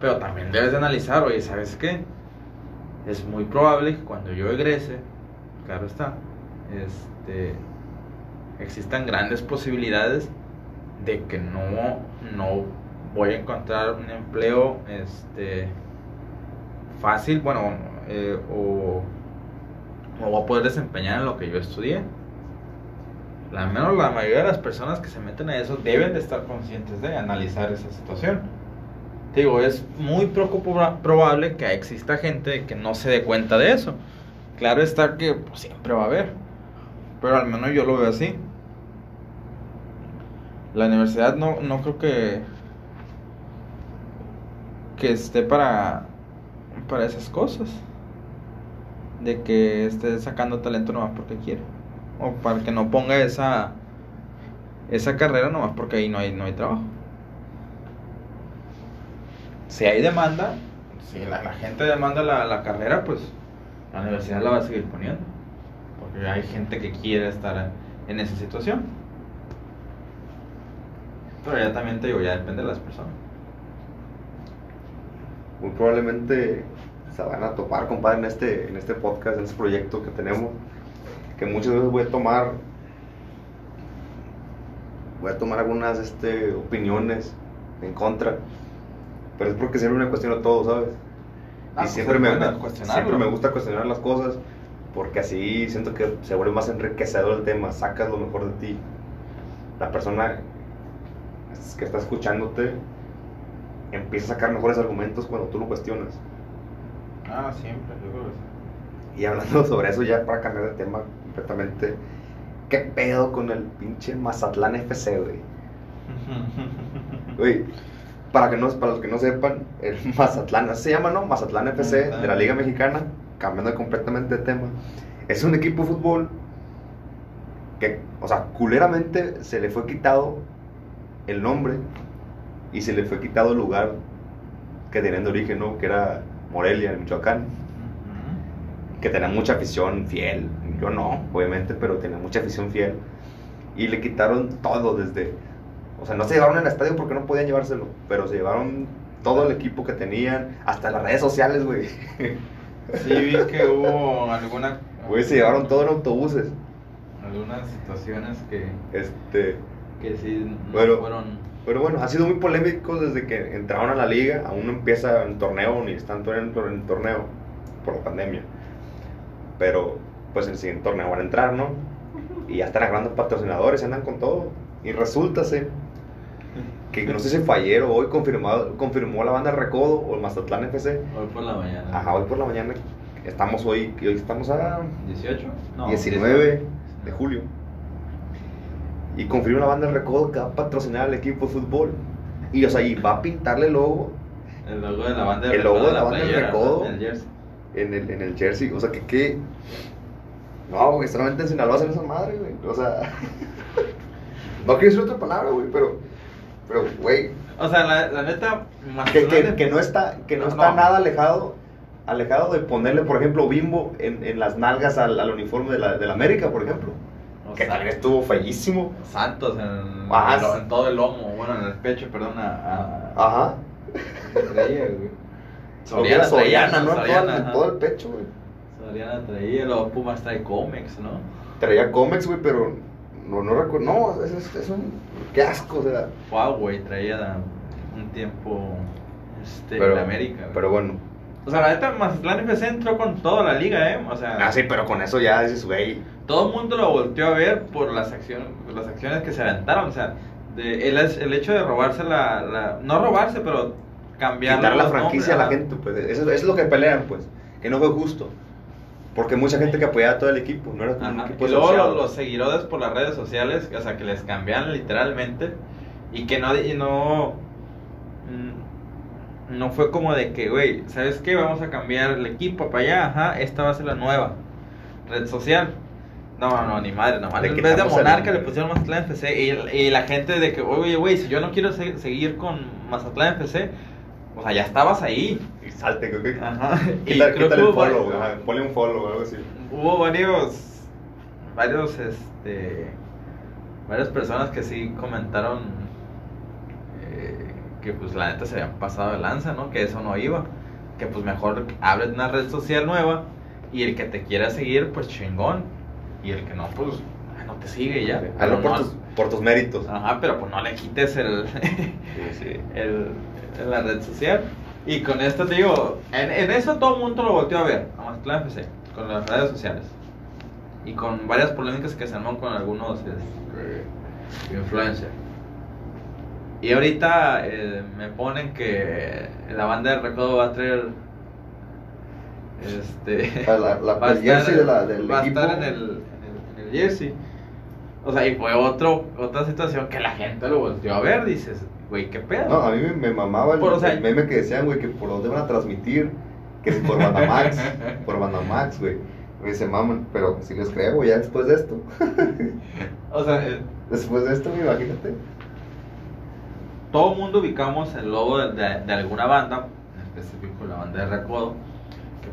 Pero también debes de analizar, oye, ¿sabes qué? Es muy probable que cuando yo egrese, claro está, este, existan grandes posibilidades de que no, no voy a encontrar un empleo este, fácil, bueno, eh, o me voy a poder desempeñar en lo que yo estudié. Al menos la mayoría de las personas que se meten a eso deben de estar conscientes de analizar esa situación. Digo, es muy probable que exista gente que no se dé cuenta de eso. Claro está que pues, siempre va a haber. Pero al menos yo lo veo así. La universidad no, no creo que que esté para para esas cosas. De que esté sacando talento nomás porque quiere. O para que no ponga esa esa carrera nomás porque ahí no hay no hay trabajo si hay demanda, si la, gente demanda la, la, carrera, pues la universidad la va a seguir poniendo. Porque hay gente que quiere estar en esa situación. Pero ya también te digo, ya depende de las personas. Muy probablemente se van a topar, compadre, en este, en este podcast, en este proyecto que tenemos, que muchas veces voy a tomar, voy a tomar algunas este, opiniones en contra pero es porque siempre me cuestiono todo, ¿sabes? y ah, siempre, me, siempre me gusta cuestionar las cosas porque así siento que se vuelve más enriquecedor el tema, sacas lo mejor de ti. La persona que está escuchándote empieza a sacar mejores argumentos cuando tú lo cuestionas. Ah, siempre, yo creo Y hablando sobre eso ya para cambiar de tema completamente, ¿qué pedo con el pinche Mazatlán FC, güey? Güey, para, que no, para los que no sepan, el Mazatlán, se llama, ¿no? Mazatlán FC de la Liga Mexicana, cambiando completamente de tema. Es un equipo de fútbol que, o sea, culeramente se le fue quitado el nombre y se le fue quitado el lugar que tenían de origen, ¿no? Que era Morelia, en Michoacán. Que tenía mucha afición fiel. Yo no, obviamente, pero tenía mucha afición fiel. Y le quitaron todo desde o sea, no se llevaron el estadio porque no podían llevárselo, pero se llevaron todo el equipo que tenían, hasta las redes sociales, güey. Sí, vi que hubo alguna... Güey, se llevaron todo en autobuses. Algunas situaciones que... Este... Que sí no fueron... Pero bueno, ha sido muy polémico desde que entraron a la liga, aún no empieza el torneo, ni están en el torneo, por la pandemia. Pero, pues en el siguiente torneo van a entrar, ¿no? Y ya están agarrando patrocinadores, andan con todo. Y resulta que no sé si fue ayer o hoy confirmado, confirmó la banda Recodo o el Mazatlán FC. Hoy por la mañana. Ajá, hoy por la mañana. Estamos hoy, hoy estamos a... 18? No, 19 de julio. Y confirmó la banda Recodo que va a patrocinar al equipo de fútbol. Y o sea, y va a pintarle el logo. El logo de la banda de El logo de la, banda de Recodo. En el jersey. En el, en el jersey. O sea, que qué... No, güey, solamente en Sinaloa hacen esa madre, güey. O sea... no quiero decir otra palabra, güey, pero pero, güey. O sea, la, neta, que, que, no está, que no, está nada alejado alejado de ponerle, por ejemplo, bimbo en, en las nalgas al, al uniforme de la, de la, América, por ejemplo. Que también estuvo fellísimo. Santos en, en, todo el lomo, bueno, en el pecho, perdón. A, Ajá. Traía, güey. Soriana, Soriana, ¿no? Soriana, todo, el pecho, güey. Soriana traía, los Pumas trae cómics, ¿no? Traía cómics, güey, pero no, no recuerdo. No, es, es, es, un. Qué asco, o sea. Huawei traía un tiempo. Este, en América. Pero bueno. O sea, la neta, Mazatlán FC entró con toda la liga, ¿eh? O sea. Ah, sí, pero con eso ya dices, güey. Todo el mundo lo volteó a ver por las acciones, por las acciones que se aventaron. O sea, de, el, el hecho de robarse la, la. No robarse, pero cambiar. Quitar la franquicia a la gente, pues. Eso, eso es lo que pelean, pues. Que no fue justo. Porque mucha gente que apoyaba a todo el equipo, no era un equipo Y luego los, seguidores por las redes sociales, o sea, que les cambian literalmente y que no, y no, mm, no fue como de que, güey, ¿sabes qué? Vamos a cambiar el equipo para allá, ajá, esta va a ser la nueva red social. No, no, ni madre, no, en vez de Monarca le pusieron Mazatlán FC y, y la gente de que, oye, güey, si yo no quiero seguir con Mazatlán FC, o sea, ya estabas ahí. Y salte, creo que. Ajá. y creo quítale el follow, ponle un follow o algo así. Hubo varios. Varios, este. Varias personas que sí comentaron. Eh, que pues la neta se habían pasado de lanza, ¿no? Que eso no iba. Que pues mejor abres una red social nueva. Y el que te quiera seguir, pues chingón. Y el que no, pues ah, no te sigue ya. Hazlo Pero por, no- tus, por tus méritos. Ajá, pero pues no le quites el, Sí, sí. el, la red social. Y con esto te digo, en, en eso todo el mundo lo volteó a ver, a Mazatlán FC, con las redes sociales. Y con varias polémicas que se arman con algunos este, influencers. Y ahorita eh, me ponen que la banda de recodo va a traer. Este. La- la- va a el jersey de la- del va a equipo. estar en el, en el, en el jersey. O sea, y fue otro, otra situación que la gente lo volteó a ver. Dices, güey, qué pedo. No, a mí me, me mamaba el, Por, o sea, el meme que decían, güey, que por dónde van a transmitir, que si por Bandamax, por Bandamax, güey. Güey, se maman, pero si les creo, güey, ya después de esto. O sea, eh, Después de esto, imagínate. todo el mundo ubicamos el logo de, de- de alguna banda, en específico la banda de Recodo,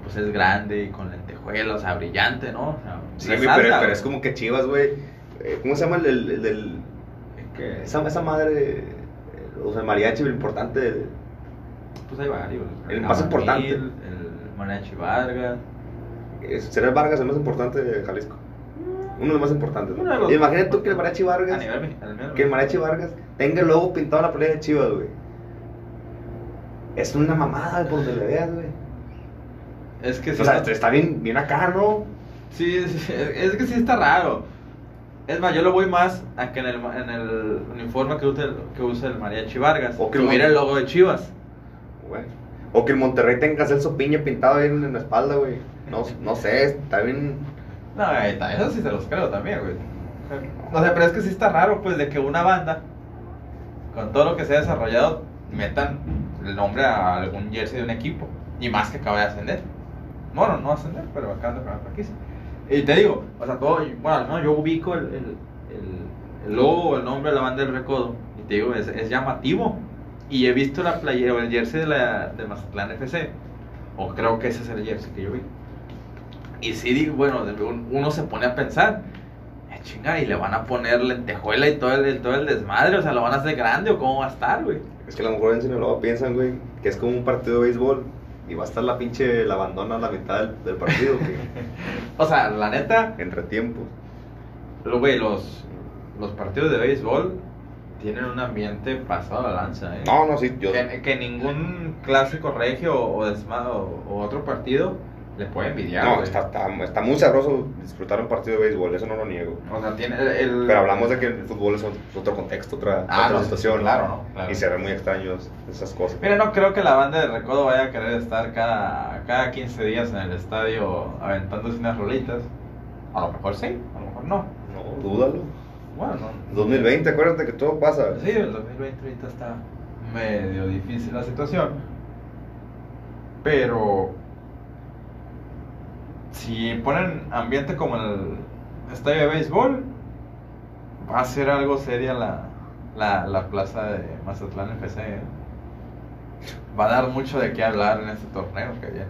pues es grande y con lentejuelas, o sea, brillante, ¿no? O sea, Sí, resalta, pero, es como que chivas, güey. Eh, ¿Cómo se llama el, el, el que, Esa, esa madre. eh, O sea, el mariachi, lo importante. pues hay varios. El más importante. El Mariachi Vargas. Será el Vargas el más importante de Jalisco. Uno de los más importantes. Imagínate tú que el mariachi Vargas. nivel Que el mariachi Vargas tenga el logo pintado en la pelea de chivas, güey. Es una mamada por donde le veas, güey. Es que sí, O sea, está, está bien, bien acá, ¿no? sí, sí, es que sí está raro. Es más, yo lo voy más a que en el, en el uniforme que usa el, que usa el Mariachi Vargas O que tuviera lo- el logo de Chivas. Güey. O que el Monterrey tenga Celso Piña pintado ahí en, la espalda, güey. No, no sé, está bien. No, eso sí se los creo también, güey. O sea, pero es que sí está raro, pues, de que una banda, con todo lo que se ha desarrollado, metan el nombre a algún jersey de un equipo. Y más que acaba de ascender. Bueno, no ascender, pero acaba de ganar franquicia. Y te digo, o sea, todo, bueno, no, yo ubico el, el, el, el logo, el nombre de la banda del recodo. Y te digo, es, es llamativo. Y he visto la playera o el jersey de, la, de Mazatlán FC. O creo que ese es el jersey que yo vi. Y sí, digo, bueno, uno se pone a pensar, "Eh, chinga, y le van a poner lentejuela y todo el, todo el desmadre, o sea, lo van a hacer grande o cómo va a estar, güey. Es que a lo mejor en Sinaloa piensan, güey, que es como un partido de béisbol y va a estar la pinche la abandona a la mitad del, del partido, que O sea, la neta, entre tiempos. lo, güey, los, los partidos de béisbol tienen un ambiente pasado a la lanza, ¿eh? No, no, sí, yo. Que, que ningún clásico regio o, o, o otro partido le puede envidiar, No, está, está, está muy sabroso disfrutar un partido de béisbol, eso no lo niego. O sea, tiene el... el- Pero hablamos de que el fútbol es otro- otro contexto, otra, Ah, otra no, situación. claro, ¿no? Claro. Y se ven muy extraños esas cosas. Mira, no creo que la banda de Recodo vaya a querer estar cada, cada 15 días en el estadio aventándose unas rolitas. A lo mejor sí, a lo mejor no. No, dúdalo. Bueno, no. 2020, acuérdate que todo pasa. Sí, el 2020 ahorita está medio difícil la situación. Pero si ponen ambiente como el estadio de béisbol, va a ser algo seria la, la, la plaza de Mazatlán FC. ¿eh? Va a dar mucho de qué hablar en este torneo que viene.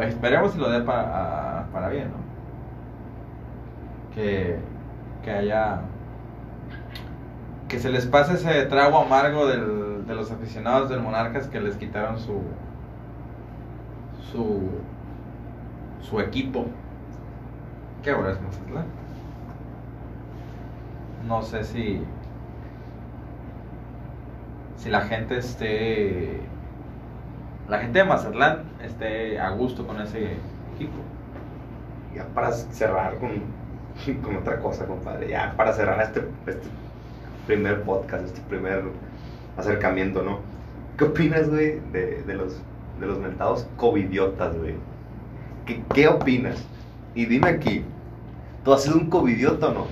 Esperemos si lo dé para, para bien, ¿no? Que, que haya que se les pase ese trago amargo del- de los aficionados del Monarcas que les quitaron su su su equipo que ahora es Mazatlán no sé si si la gente esté la gente de Mazatlán esté a gusto con ese equipo Ya para cerrar con, con otra cosa, compadre. Ya para cerrar este, este primer podcast, este primer acercamiento, ¿no? ¿Qué opinas, güey, de, de los, de los mentados covidiotas, güey? ¿Qué, ¿Qué opinas? Y dime aquí, ¿tú has sido un covidiota o no?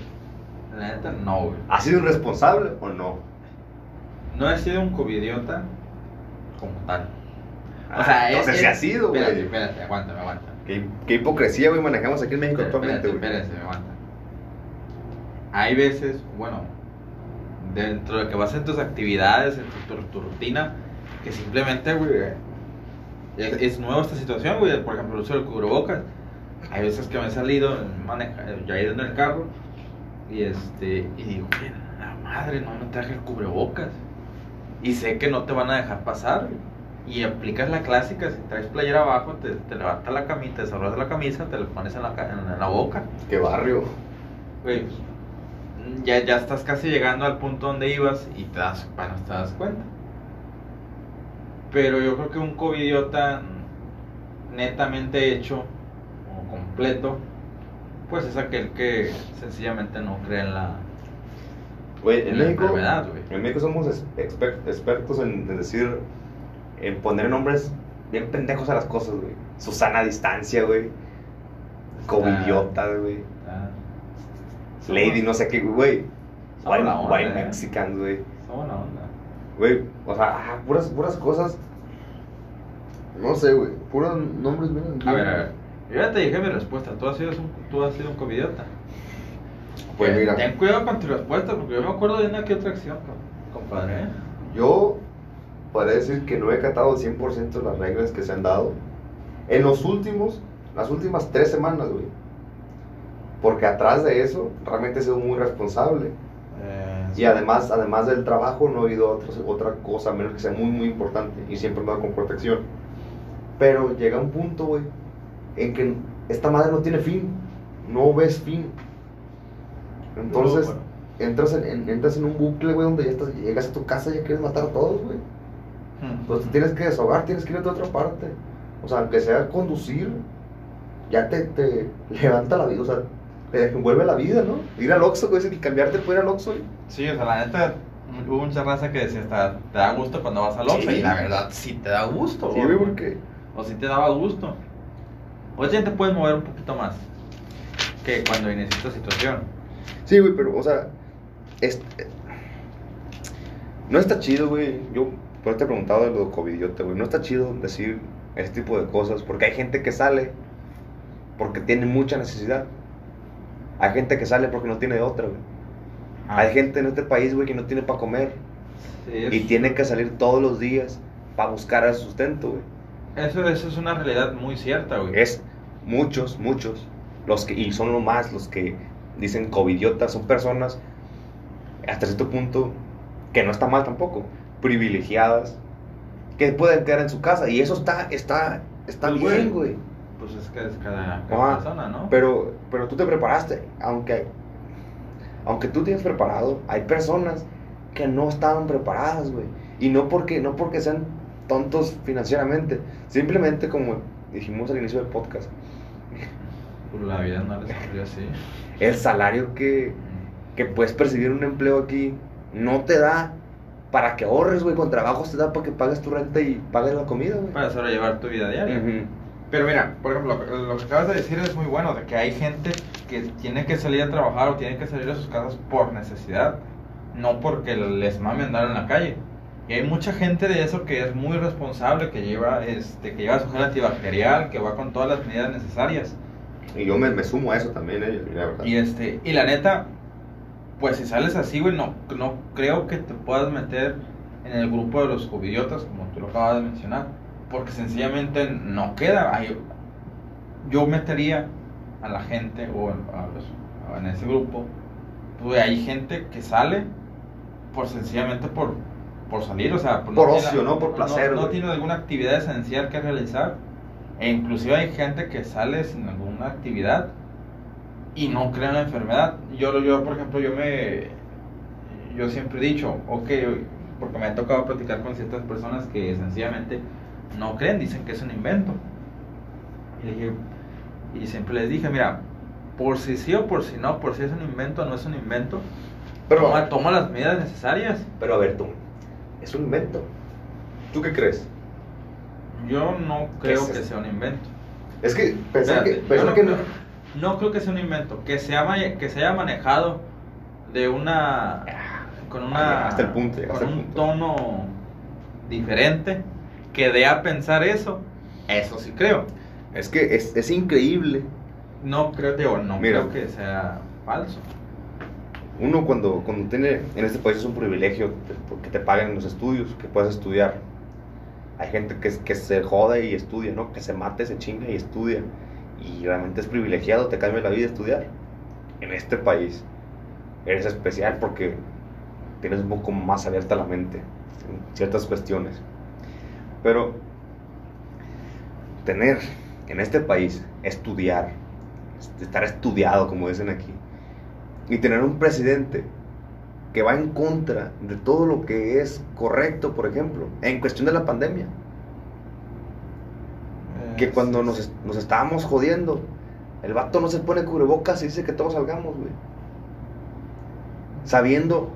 la neta no güey ¿Has sido un responsable o no? no he sido un covidiota como tal O sea, entonces sí ha sido, güey. Espérate, espérate, aguanta, aguanta. ¿Qué, qué hipocresía, güey, manejamos aquí en México Espérate, actualmente, güey. espérate, aguanta. Hay veces, bueno, dentro de que vas en tus actividades, en tu, tu- tu rutina, que simplemente, güey, es, es nueva esta situación, güey. Por ejemplo, el uso del cubrebocas. Hay veces que me he salido, maneja, ya he ido en el carro, y este, y digo, la madre, no me traje el cubrebocas. Y sé que no te van a dejar pasar. Y aplicas la clásica, si traes playera abajo, te, te levantas la camisa, te desarrollas la camisa, te lo pones en la, ca- en la boca. Qué barrio. Güey, pues, ya, ya estás casi llegando al punto donde ibas y te das, bueno, te das cuenta. Pero yo creo que un covidiota netamente hecho o completo, pues es aquel que sencillamente no cree en la, Güey, en en la México, enfermedad, güey. en México somos exper- expertos en, en decir, en poner nombres bien pendejos a las cosas, güey. Susana Distancia, güey. Covidiota, güey. Lady, no sé qué, güey. White eh. Mexican, güey. somos la onda. Güey, o sea, ah, puras, puras cosas. No sé, güey. Puros nombres bien. A ver, a ver. Yo ya te dije mi respuesta. Tú has sido un, tú has sido un covidiota. Pues Eh, mira, Ten cuidado con tu respuesta, porque yo me acuerdo de una que otra acción, com- compadre. ¿eh? yo podría decir que no he catado al 100% las reglas que se han dado. En los últimos, las últimas tres semanas, güey. Porque atrás de eso, realmente he sido muy responsable. Eh, Y además, además del trabajo, no he oído otra, otra cosa, a menos que sea muy, muy importante. Y siempre me con protección. Pero llega un punto, güey, en que esta madre no tiene fin. No ves fin. Entonces, bueno. entras, en, en- entras en un bucle, güey, donde ya estás, llegas a tu casa y ya quieres matar a todos, güey. Hmm. Entonces tienes que desahogar, tienes que ir a otra parte. O sea, aunque sea conducir, ya te, te levanta la vida, o sea, te envuelve la vida, ¿no? Ir al Oxxo, güey, y cambiarte por ir al Oxxo, güey. Sí, o sea, la neta, hubo mucha raza que decía, "Está- te da gusto cuando vas al Oxxo", Sí. y la verdad, sí te da gusto. Sí, güey, porque... O sí te daba gusto. O ya te puedes mover un poquito más que cuando inicia esta situación. Sí, güey, pero, o sea, es- no está chido, güey. Yo por te he preguntado de lo covidiota, güey. No está chido decir este tipo de cosas porque hay gente que sale porque tiene mucha necesidad. Hay gente que sale porque no tiene de otra, güey. Hay gente en este país, güey, que no tiene para comer Sí, y tiene que salir todos los días para buscar el sustento, güey. Eso, eso es una realidad muy cierta, güey. Es muchos, muchos, los que, y son lo más los que dicen covidiotas, son personas hasta cierto punto que no está mal tampoco, privilegiadas, que pueden quedar en su casa y eso está, está, está Pues, bien, güey. Pues es que es cada, cada Ajá. persona, ¿no? Pero, pero tú te preparaste, aunque, aunque tú tienes preparado, hay personas que no estaban preparadas, güey. Y no porque, no porque sean tontos financieramente, simplemente como dijimos al inicio del podcast, Pues la vida no les ocurrió así. el salario que, que puedes percibir en un empleo aquí no te da para que ahorres, güey, con trabajos te da para que pagues tu renta y pagues la comida, güey. Para sobrellevar tu vida diaria. Pero mira, por ejemplo, lo, lo que acabas de decir es muy bueno, de que hay gente que tiene que salir a trabajar o tiene que salir de sus casas por necesidad, no porque les mame andar en la calle. Y hay mucha gente de eso que es muy responsable, que lleva, este, que lleva su gel antibacterial, que va con todas las medidas necesarias. Y yo me, me sumo a eso también, eh, la verdad. Y este, y la neta, pues si sales así, güey, no, no creo que te puedas meter en el grupo de los covidiotas, como tú lo acabas de mencionar, porque sencillamente no queda. Yo metería a la gente o a los- en ese grupo, pues hay gente que sale por sencillamente por, por salir, o sea, Por tiene- ocio, ¿no? Por placer, No, güey. tiene alguna actividad esencial que realizar. E inclusive hay gente que sale sin alguna actividad y no cree en la enfermedad. Yo, yo por ejemplo, yo me... Yo siempre he dicho, ok, porque me ha tocado platicar con ciertas personas que sencillamente no creen, dicen que es un invento. Y, dije- y siempre les dije, mira, por si sí o por si no, por si es un invento o no es un invento, Pero, toma, toma las medidas necesarias. pero a ver tú, es un invento. ¿Tú qué crees? Yo no creo es que sea un invento. Es que pensar que, pensar yo que no, no. creo, no que sea un invento, que se, haya, que se haya manejado de una con una llegaste al punto, con un tono diferente que dé a pensar eso. Eso sí creo. Es que es, es increíble. No creo, digo, no Mira. creo que sea falso. Uno cuando, cuando tiene, en este país es un privilegio que te paguen los estudios, que puedas estudiar. Hay gente que, que se jode y estudia, ¿no? Que se mate, se chinga y estudia. Y realmente es privilegiado, te cambia la vida estudiar. En este país eres especial porque tienes un poco más abierta la mente en ciertas cuestiones. Pero tener en este país, estudiar, estar estudiado, como dicen aquí, y tener un presidente que va en contra de todo lo que es correcto, por ejemplo, en cuestión de la pandemia. Que cuando nos, nos estábamos jodiendo, el vato no se pone cubrebocas y dice que todos salgamos, güey. Sabiendo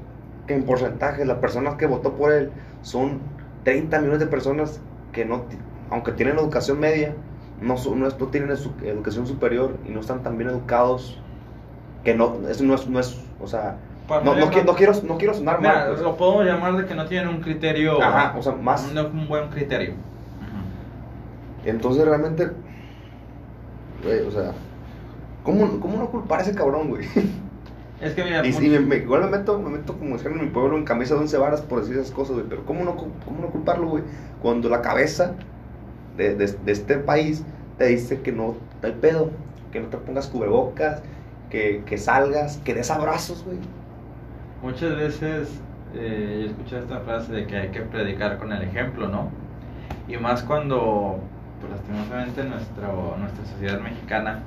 que en porcentaje las personas que votó por él son 30 millones de personas que no, aunque tienen educación media, no, no, no tienen educación superior y no están tan bien educados, que no, eso no es, no es o sea, no, no, quiero, no, quiero, no quiero sonar mal. Pues. Lo podemos llamar de que no tienen un criterio. Ajá, o sea, más. No un buen criterio. Entonces, realmente. Güey, o sea. ¿cómo, ¿Cómo no culpar a ese cabrón, güey? Es que mira. Y, me, igual me meto, me meto como en mi pueblo en camisa de once varas por decir esas cosas, güey. Pero ¿cómo no, cómo no culparlo, güey? Cuando la cabeza de, de, de, este país te dice que no hay pedo, que no te pongas cubrebocas, que, que salgas, que des abrazos, güey. Muchas veces eh, yo escuché esta frase de que hay que predicar con el ejemplo, ¿no? Y más cuando, pues lastimosamente, nuestro, nuestra sociedad mexicana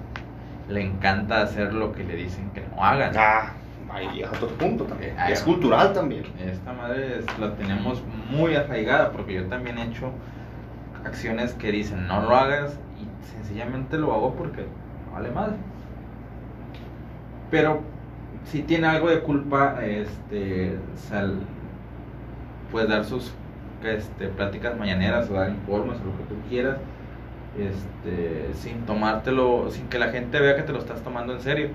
le encanta hacer lo que le dicen que no hagan. Ah, ahí a otro punto también. es cultural también. Esta madre la tenemos muy arraigada porque yo también he hecho acciones que dicen no lo hagas y sencillamente lo hago porque vale madre. Pero si tiene algo de culpa, este, sal, puedes dar sus este, pláticas mañaneras o dar informes o lo que tú quieras, este, sin tomártelo, sin que la gente vea que te lo estás tomando en serio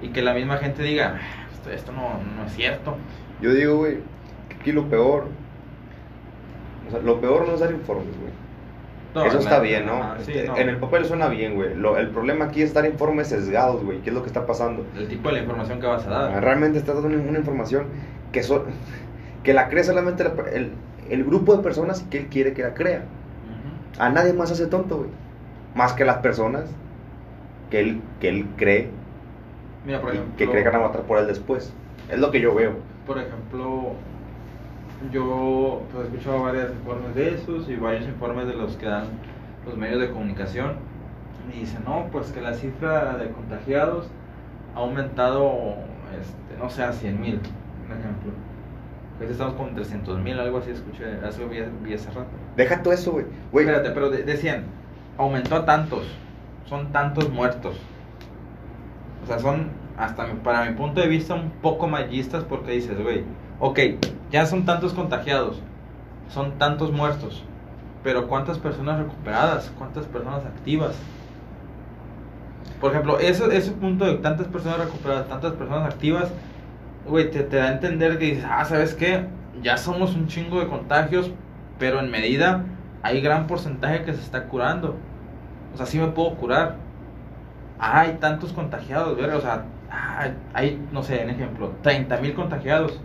y que la misma gente diga, esto, esto no, no es cierto. Yo digo, güey, que aquí lo peor, o sea, lo peor no es dar informes, güey. Eso está bien, este, ¿no? En el papel suena bien, güey. el problema aquí es estar informes sesgados, güey. ¿Qué es lo que está pasando? El tipo de la información que vas a dar. Ah, realmente estás dando una, información que, so, que la cree solamente el, el, grupo de personas que él quiere que la crea. A nadie más hace tonto, güey. Más que las personas que él, que él cree Mira, por ejemplo, que cree que van a votar por él después. Es lo que yo veo. Por ejemplo, yo pues, he escuchado varios informes de esos y varios informes de los que dan los medios de comunicación. Y dicen, no, pues que la cifra de contagiados ha aumentado, este, no sé, a 100 mil, por ejemplo. Pues estamos con 300 mil, algo así, escuché, eso vi, vi hace rato. Deja todo eso, güey. Espérate, pero decían, aumentó a tantos, son tantos muertos. O sea, son, hasta para mi punto de vista, un poco mallistas porque dices, güey, ok, ya son tantos contagiados, son tantos muertos, pero ¿cuántas personas recuperadas? ¿Cuántas personas activas? Por ejemplo, ese, ese punto de tantas personas recuperadas, tantas personas activas, güey, te, te da a entender que dices, ah, ¿sabes qué? Ya somos un chingo de contagios, pero en medida hay gran porcentaje que se está curando. O sea, sí me puedo curar. Ah, hay tantos contagiados, ¿verdad? O sea, ah, hay, no sé, en ejemplo, 30 mil contagiados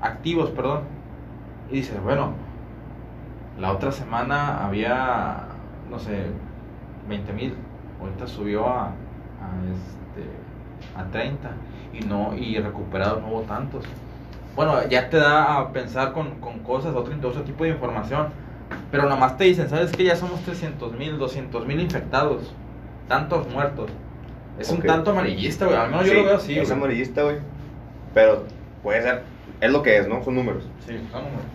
activos, perdón. Y dices, bueno, la otra semana había, no sé, 20 mil, ahorita subió a, a, este, a 30 y, no, y recuperados no hubo tantos. Bueno, ya te da a pensar con, con cosas, otro, otro tipo de información. Pero nomás te dicen, ¿sabes que Ya somos 300 mil, 200 mil infectados, tantos muertos. Es un tanto amarillista, güey. Al menos yo lo veo así. Es amarillista, güey. Pero puede ser es lo que es, ¿no? Son números. Sí, son números.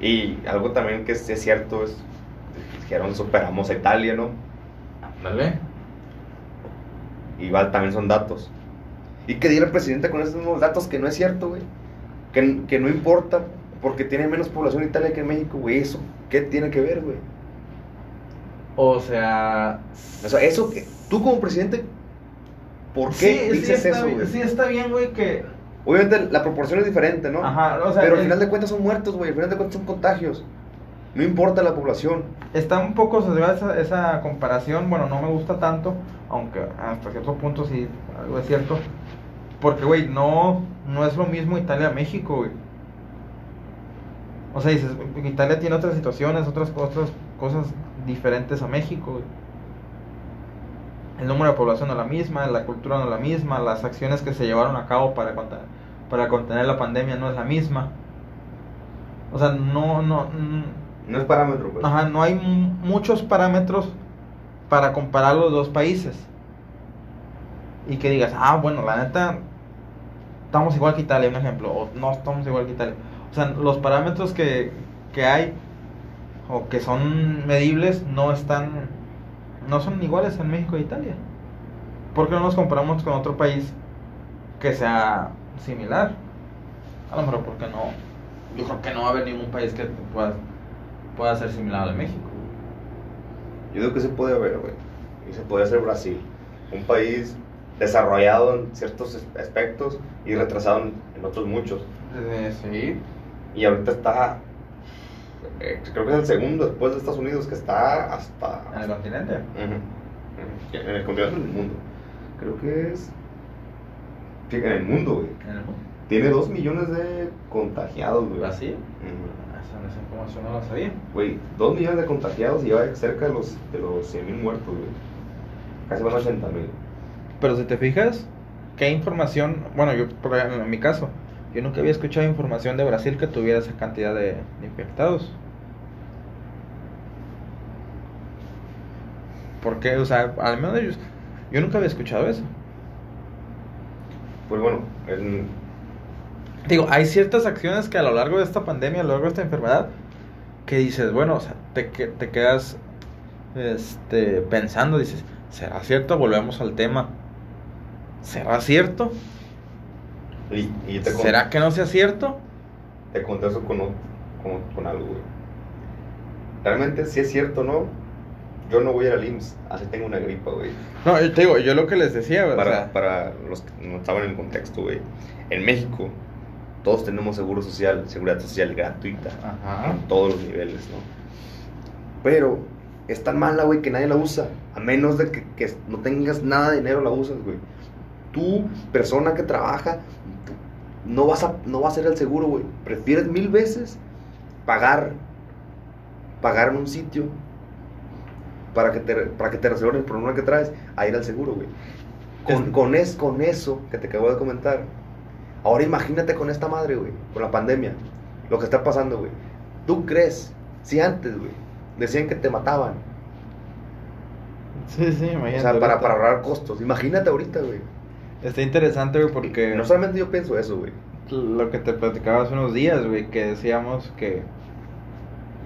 Y algo también que es, cierto es, dijeron, superamos a Italia, ¿no? Dale. Igual también son datos. ¿Y qué dirá el presidente con esos mismos datos? Que no es cierto, güey. Que, que no importa porque tiene menos población Italia que en México, güey. ¿Eso qué tiene que ver, güey? O sea... O sea, eso que... Tú como presidente, ¿por qué dices eso, güey? Sí, está bien, güey, que Obviamente la proporción es diferente, ¿no? Ajá, o sea, Pero al final de cuentas son muertos, güey. Al final de cuentas son contagios. No importa la población. Está un poco sesgada esa, esa comparación. Bueno, no me gusta tanto, aunque hasta cierto punto sí, algo es cierto. Porque, güey, no, no es lo mismo Italia-México, güey. O sea, dices, Italia tiene otras situaciones, otras, otras cosas diferentes a México, güey. El número de población no es la misma, la cultura no es la misma, las acciones que se llevaron a cabo para para contener la pandemia no es la misma. O sea, no, no, No es parámetro, pues. Ajá, no hay mu- muchos parámetros para comparar los dos países. Y que digas, ah, bueno, la neta, estamos igual que Italia, un ejemplo, o no estamos igual que Italia. O sea, los parámetros que, que hay o que son medibles no están, no son iguales en México e Italia. ¿Por qué no nos comparamos con otro país que sea similar? A lo mejor porque no, yo creo que no va a haber ningún país que pueda, pueda ser similar al México. Yo digo que se puede haber, güey. Y se puede hacer Brasil. Un país desarrollado en ciertos aspectos y retrasado en, en otros muchos. Eh, sí. Y ahorita está. Eh, creo que es el segundo después de Estados Unidos que está hasta. En el continente. Ujú, ujú. En el continente del mundo. Creo que es. Fíjate, en el mundo, güey. En el mundo. Tiene dos millones de contagiados, güey. Brasil. Ujú. Esa, esa información no la sabía. Güey, 2 millones de contagiados y lleva cerca de los, de los 100 mil muertos, güey. Casi van a 80 mil. Pero si te fijas, ¿qué información? Bueno, yo, por ejemplo, en mi caso, yo nunca había escuchado información de Brasil que tuviera esa cantidad de, de infectados. ¿Por qué? O sea, al menos yo, yo nunca había escuchado eso. Pues bueno, en- Digo, hay ciertas acciones que a lo largo de esta pandemia, a lo largo de esta enfermedad, que dices, bueno, o sea, te, te quedas este, pensando, dices, ¿será cierto? Volvemos al tema. ¿Será cierto? Y, y te, ¿Será que no sea cierto? te conté eso con, o- con, con algo, güey. Realmente, si es cierto o no, yo no voy a ir al IMSS, así tengo una gripa, güey. No, yo te digo, yo lo que les decía, o Para, sea, para los que no estaban en el contexto, güey. En México, todos tenemos seguro social, seguridad social gratuita. Ajá. En todos los niveles, ¿no? Pero es tan mala, güey, que nadie la usa. A menos de que, que no tengas nada de dinero, la usas, güey. Tú, persona que trabaja, no vas a, no vas a hacer el seguro, güey. Prefieres mil veces pagar, pagar en un sitio para que te, para que te resuelvan el problema que traes a ir al seguro, güey. Con, Es- con, es, con eso que te acabo de comentar. Ahora imagínate con esta madre, güey, con la pandemia, lo que está pasando, güey. ¿Tú crees? Si antes, güey, decían que te mataban. Sí, sí, imagínate. O sea, para, para ahorrar costos. Imagínate ahorita, güey. Está interesante, güey, porque No solamente yo pienso eso, güey. lo que te platicaba hace unos días, güey, que decíamos que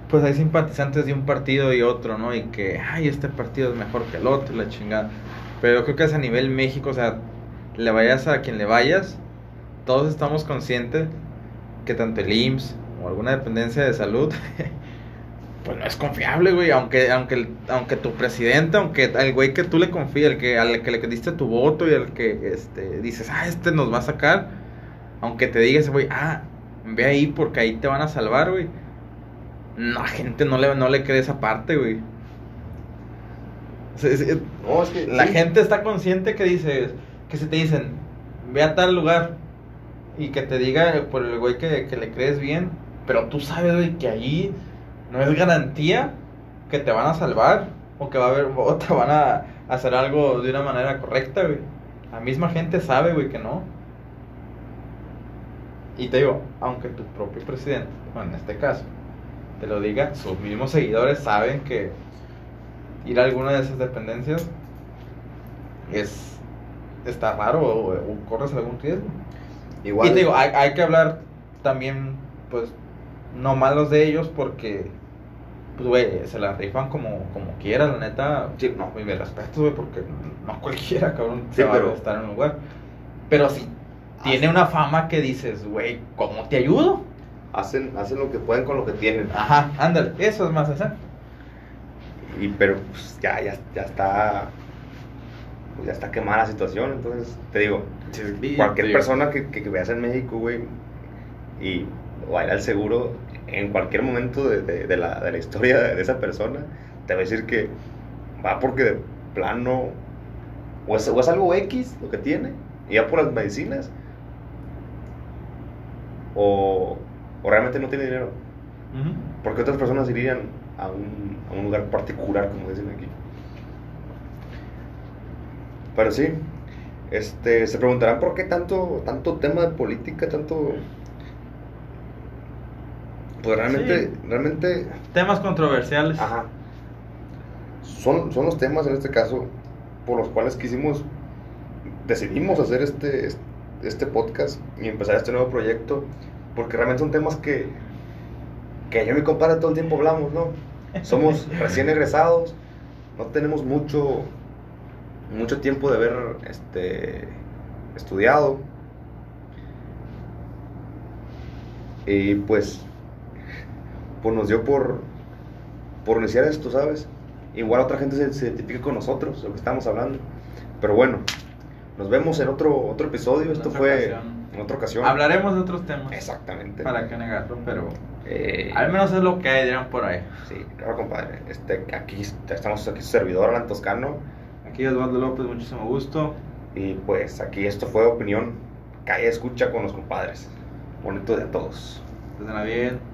pues hay simpatizantes de un partido y otro, ¿no? Y que, ay, este partido es mejor que el otro, la chingada. Pero yo creo que es a nivel México, o sea, le vayas a quien le vayas, todos estamos conscientes que tanto el IMSS o alguna dependencia de salud, pues no es confiable, güey, aunque, aunque, aunque tu presidente, aunque el güey que tú le confías, el que, al que le diste tu voto y al que este, dices, ah, este nos va a sacar, aunque te diga ese güey, ah, ve ahí porque ahí te van a salvar, güey. No, la gente no le, no le cree esa parte, güey. Sí, sí, No, es que. La sí. gente está consciente que dices, que se te dicen, ve a tal lugar y que te diga por el güey que, que le crees bien, pero tú sabes, güey, que allí no es garantía que te van a salvar o que va a haber, o te van a hacer algo de una manera correcta, güey. La misma gente sabe, güey, que no. Y te digo, aunque tu propio presidente, bueno, en este caso, te lo diga, sus mismos seguidores saben que ir a alguna de esas dependencias es está raro o, o corres algún riesgo. Igual. Y te digo, hay, hay que hablar también, pues, no malos de ellos porque, pues, güey, se la rifan como, como quiera, la neta. Sí. No, me respeto, güey, porque no cualquiera, cabrón, Sí, se va pero- a estar en un lugar. Pero si tiene una fama que dices, güey, ¿cómo te ayudo? Hacen, hacen lo que pueden con lo que tienen. Ajá, ándale, eso es más exacto. Y, pero pues, ya, ya, ya está. Pues ya está quemada la situación. Entonces, te digo, cualquier persona que, que, que veas en México, güey, y va a ir al seguro en cualquier momento de, de- de la, de la historia de esa persona, te va a decir que va porque de plano, o es, o es algo X lo que tiene, y ya por las medicinas, o, o realmente no tiene dinero. Ujú. Porque otras personas irían a un, a un lugar particular, como dicen aquí. Pero sí, este, se preguntarán por qué tanto, tanto tema de política, tanto... Pues realmente, Sí. realmente, Temas controversiales. ajá. Son, son los temas en este caso por los cuales quisimos, decidimos hacer este, este podcast y empezar este nuevo proyecto, porque realmente son temas que, que yo y mi compadre todo el tiempo hablamos, ¿no? Somos recién egresados, no tenemos mucho, mucho tiempo de haber este, estudiado. Y pues, pues nos dio por, por iniciar esto, ¿sabes? Igual otra gente se, se identifica con nosotros, lo que estamos hablando. Pero bueno, nos vemos en otro, otro episodio. En Esto fue ocasión. en otra ocasión. Hablaremos de otros temas. Exactamente. Para qué negarlo, pero Eh, al menos es lo que hay, dirán por ahí. Sí, claro, compadre. Este, aquí estamos aquí su servidor, Alan Toscano. Aquí Eduardo López, muchísimo gusto. Y pues aquí esto fue opinión. Calle escucha con los compadres. Bonito de a todos. Desde bien.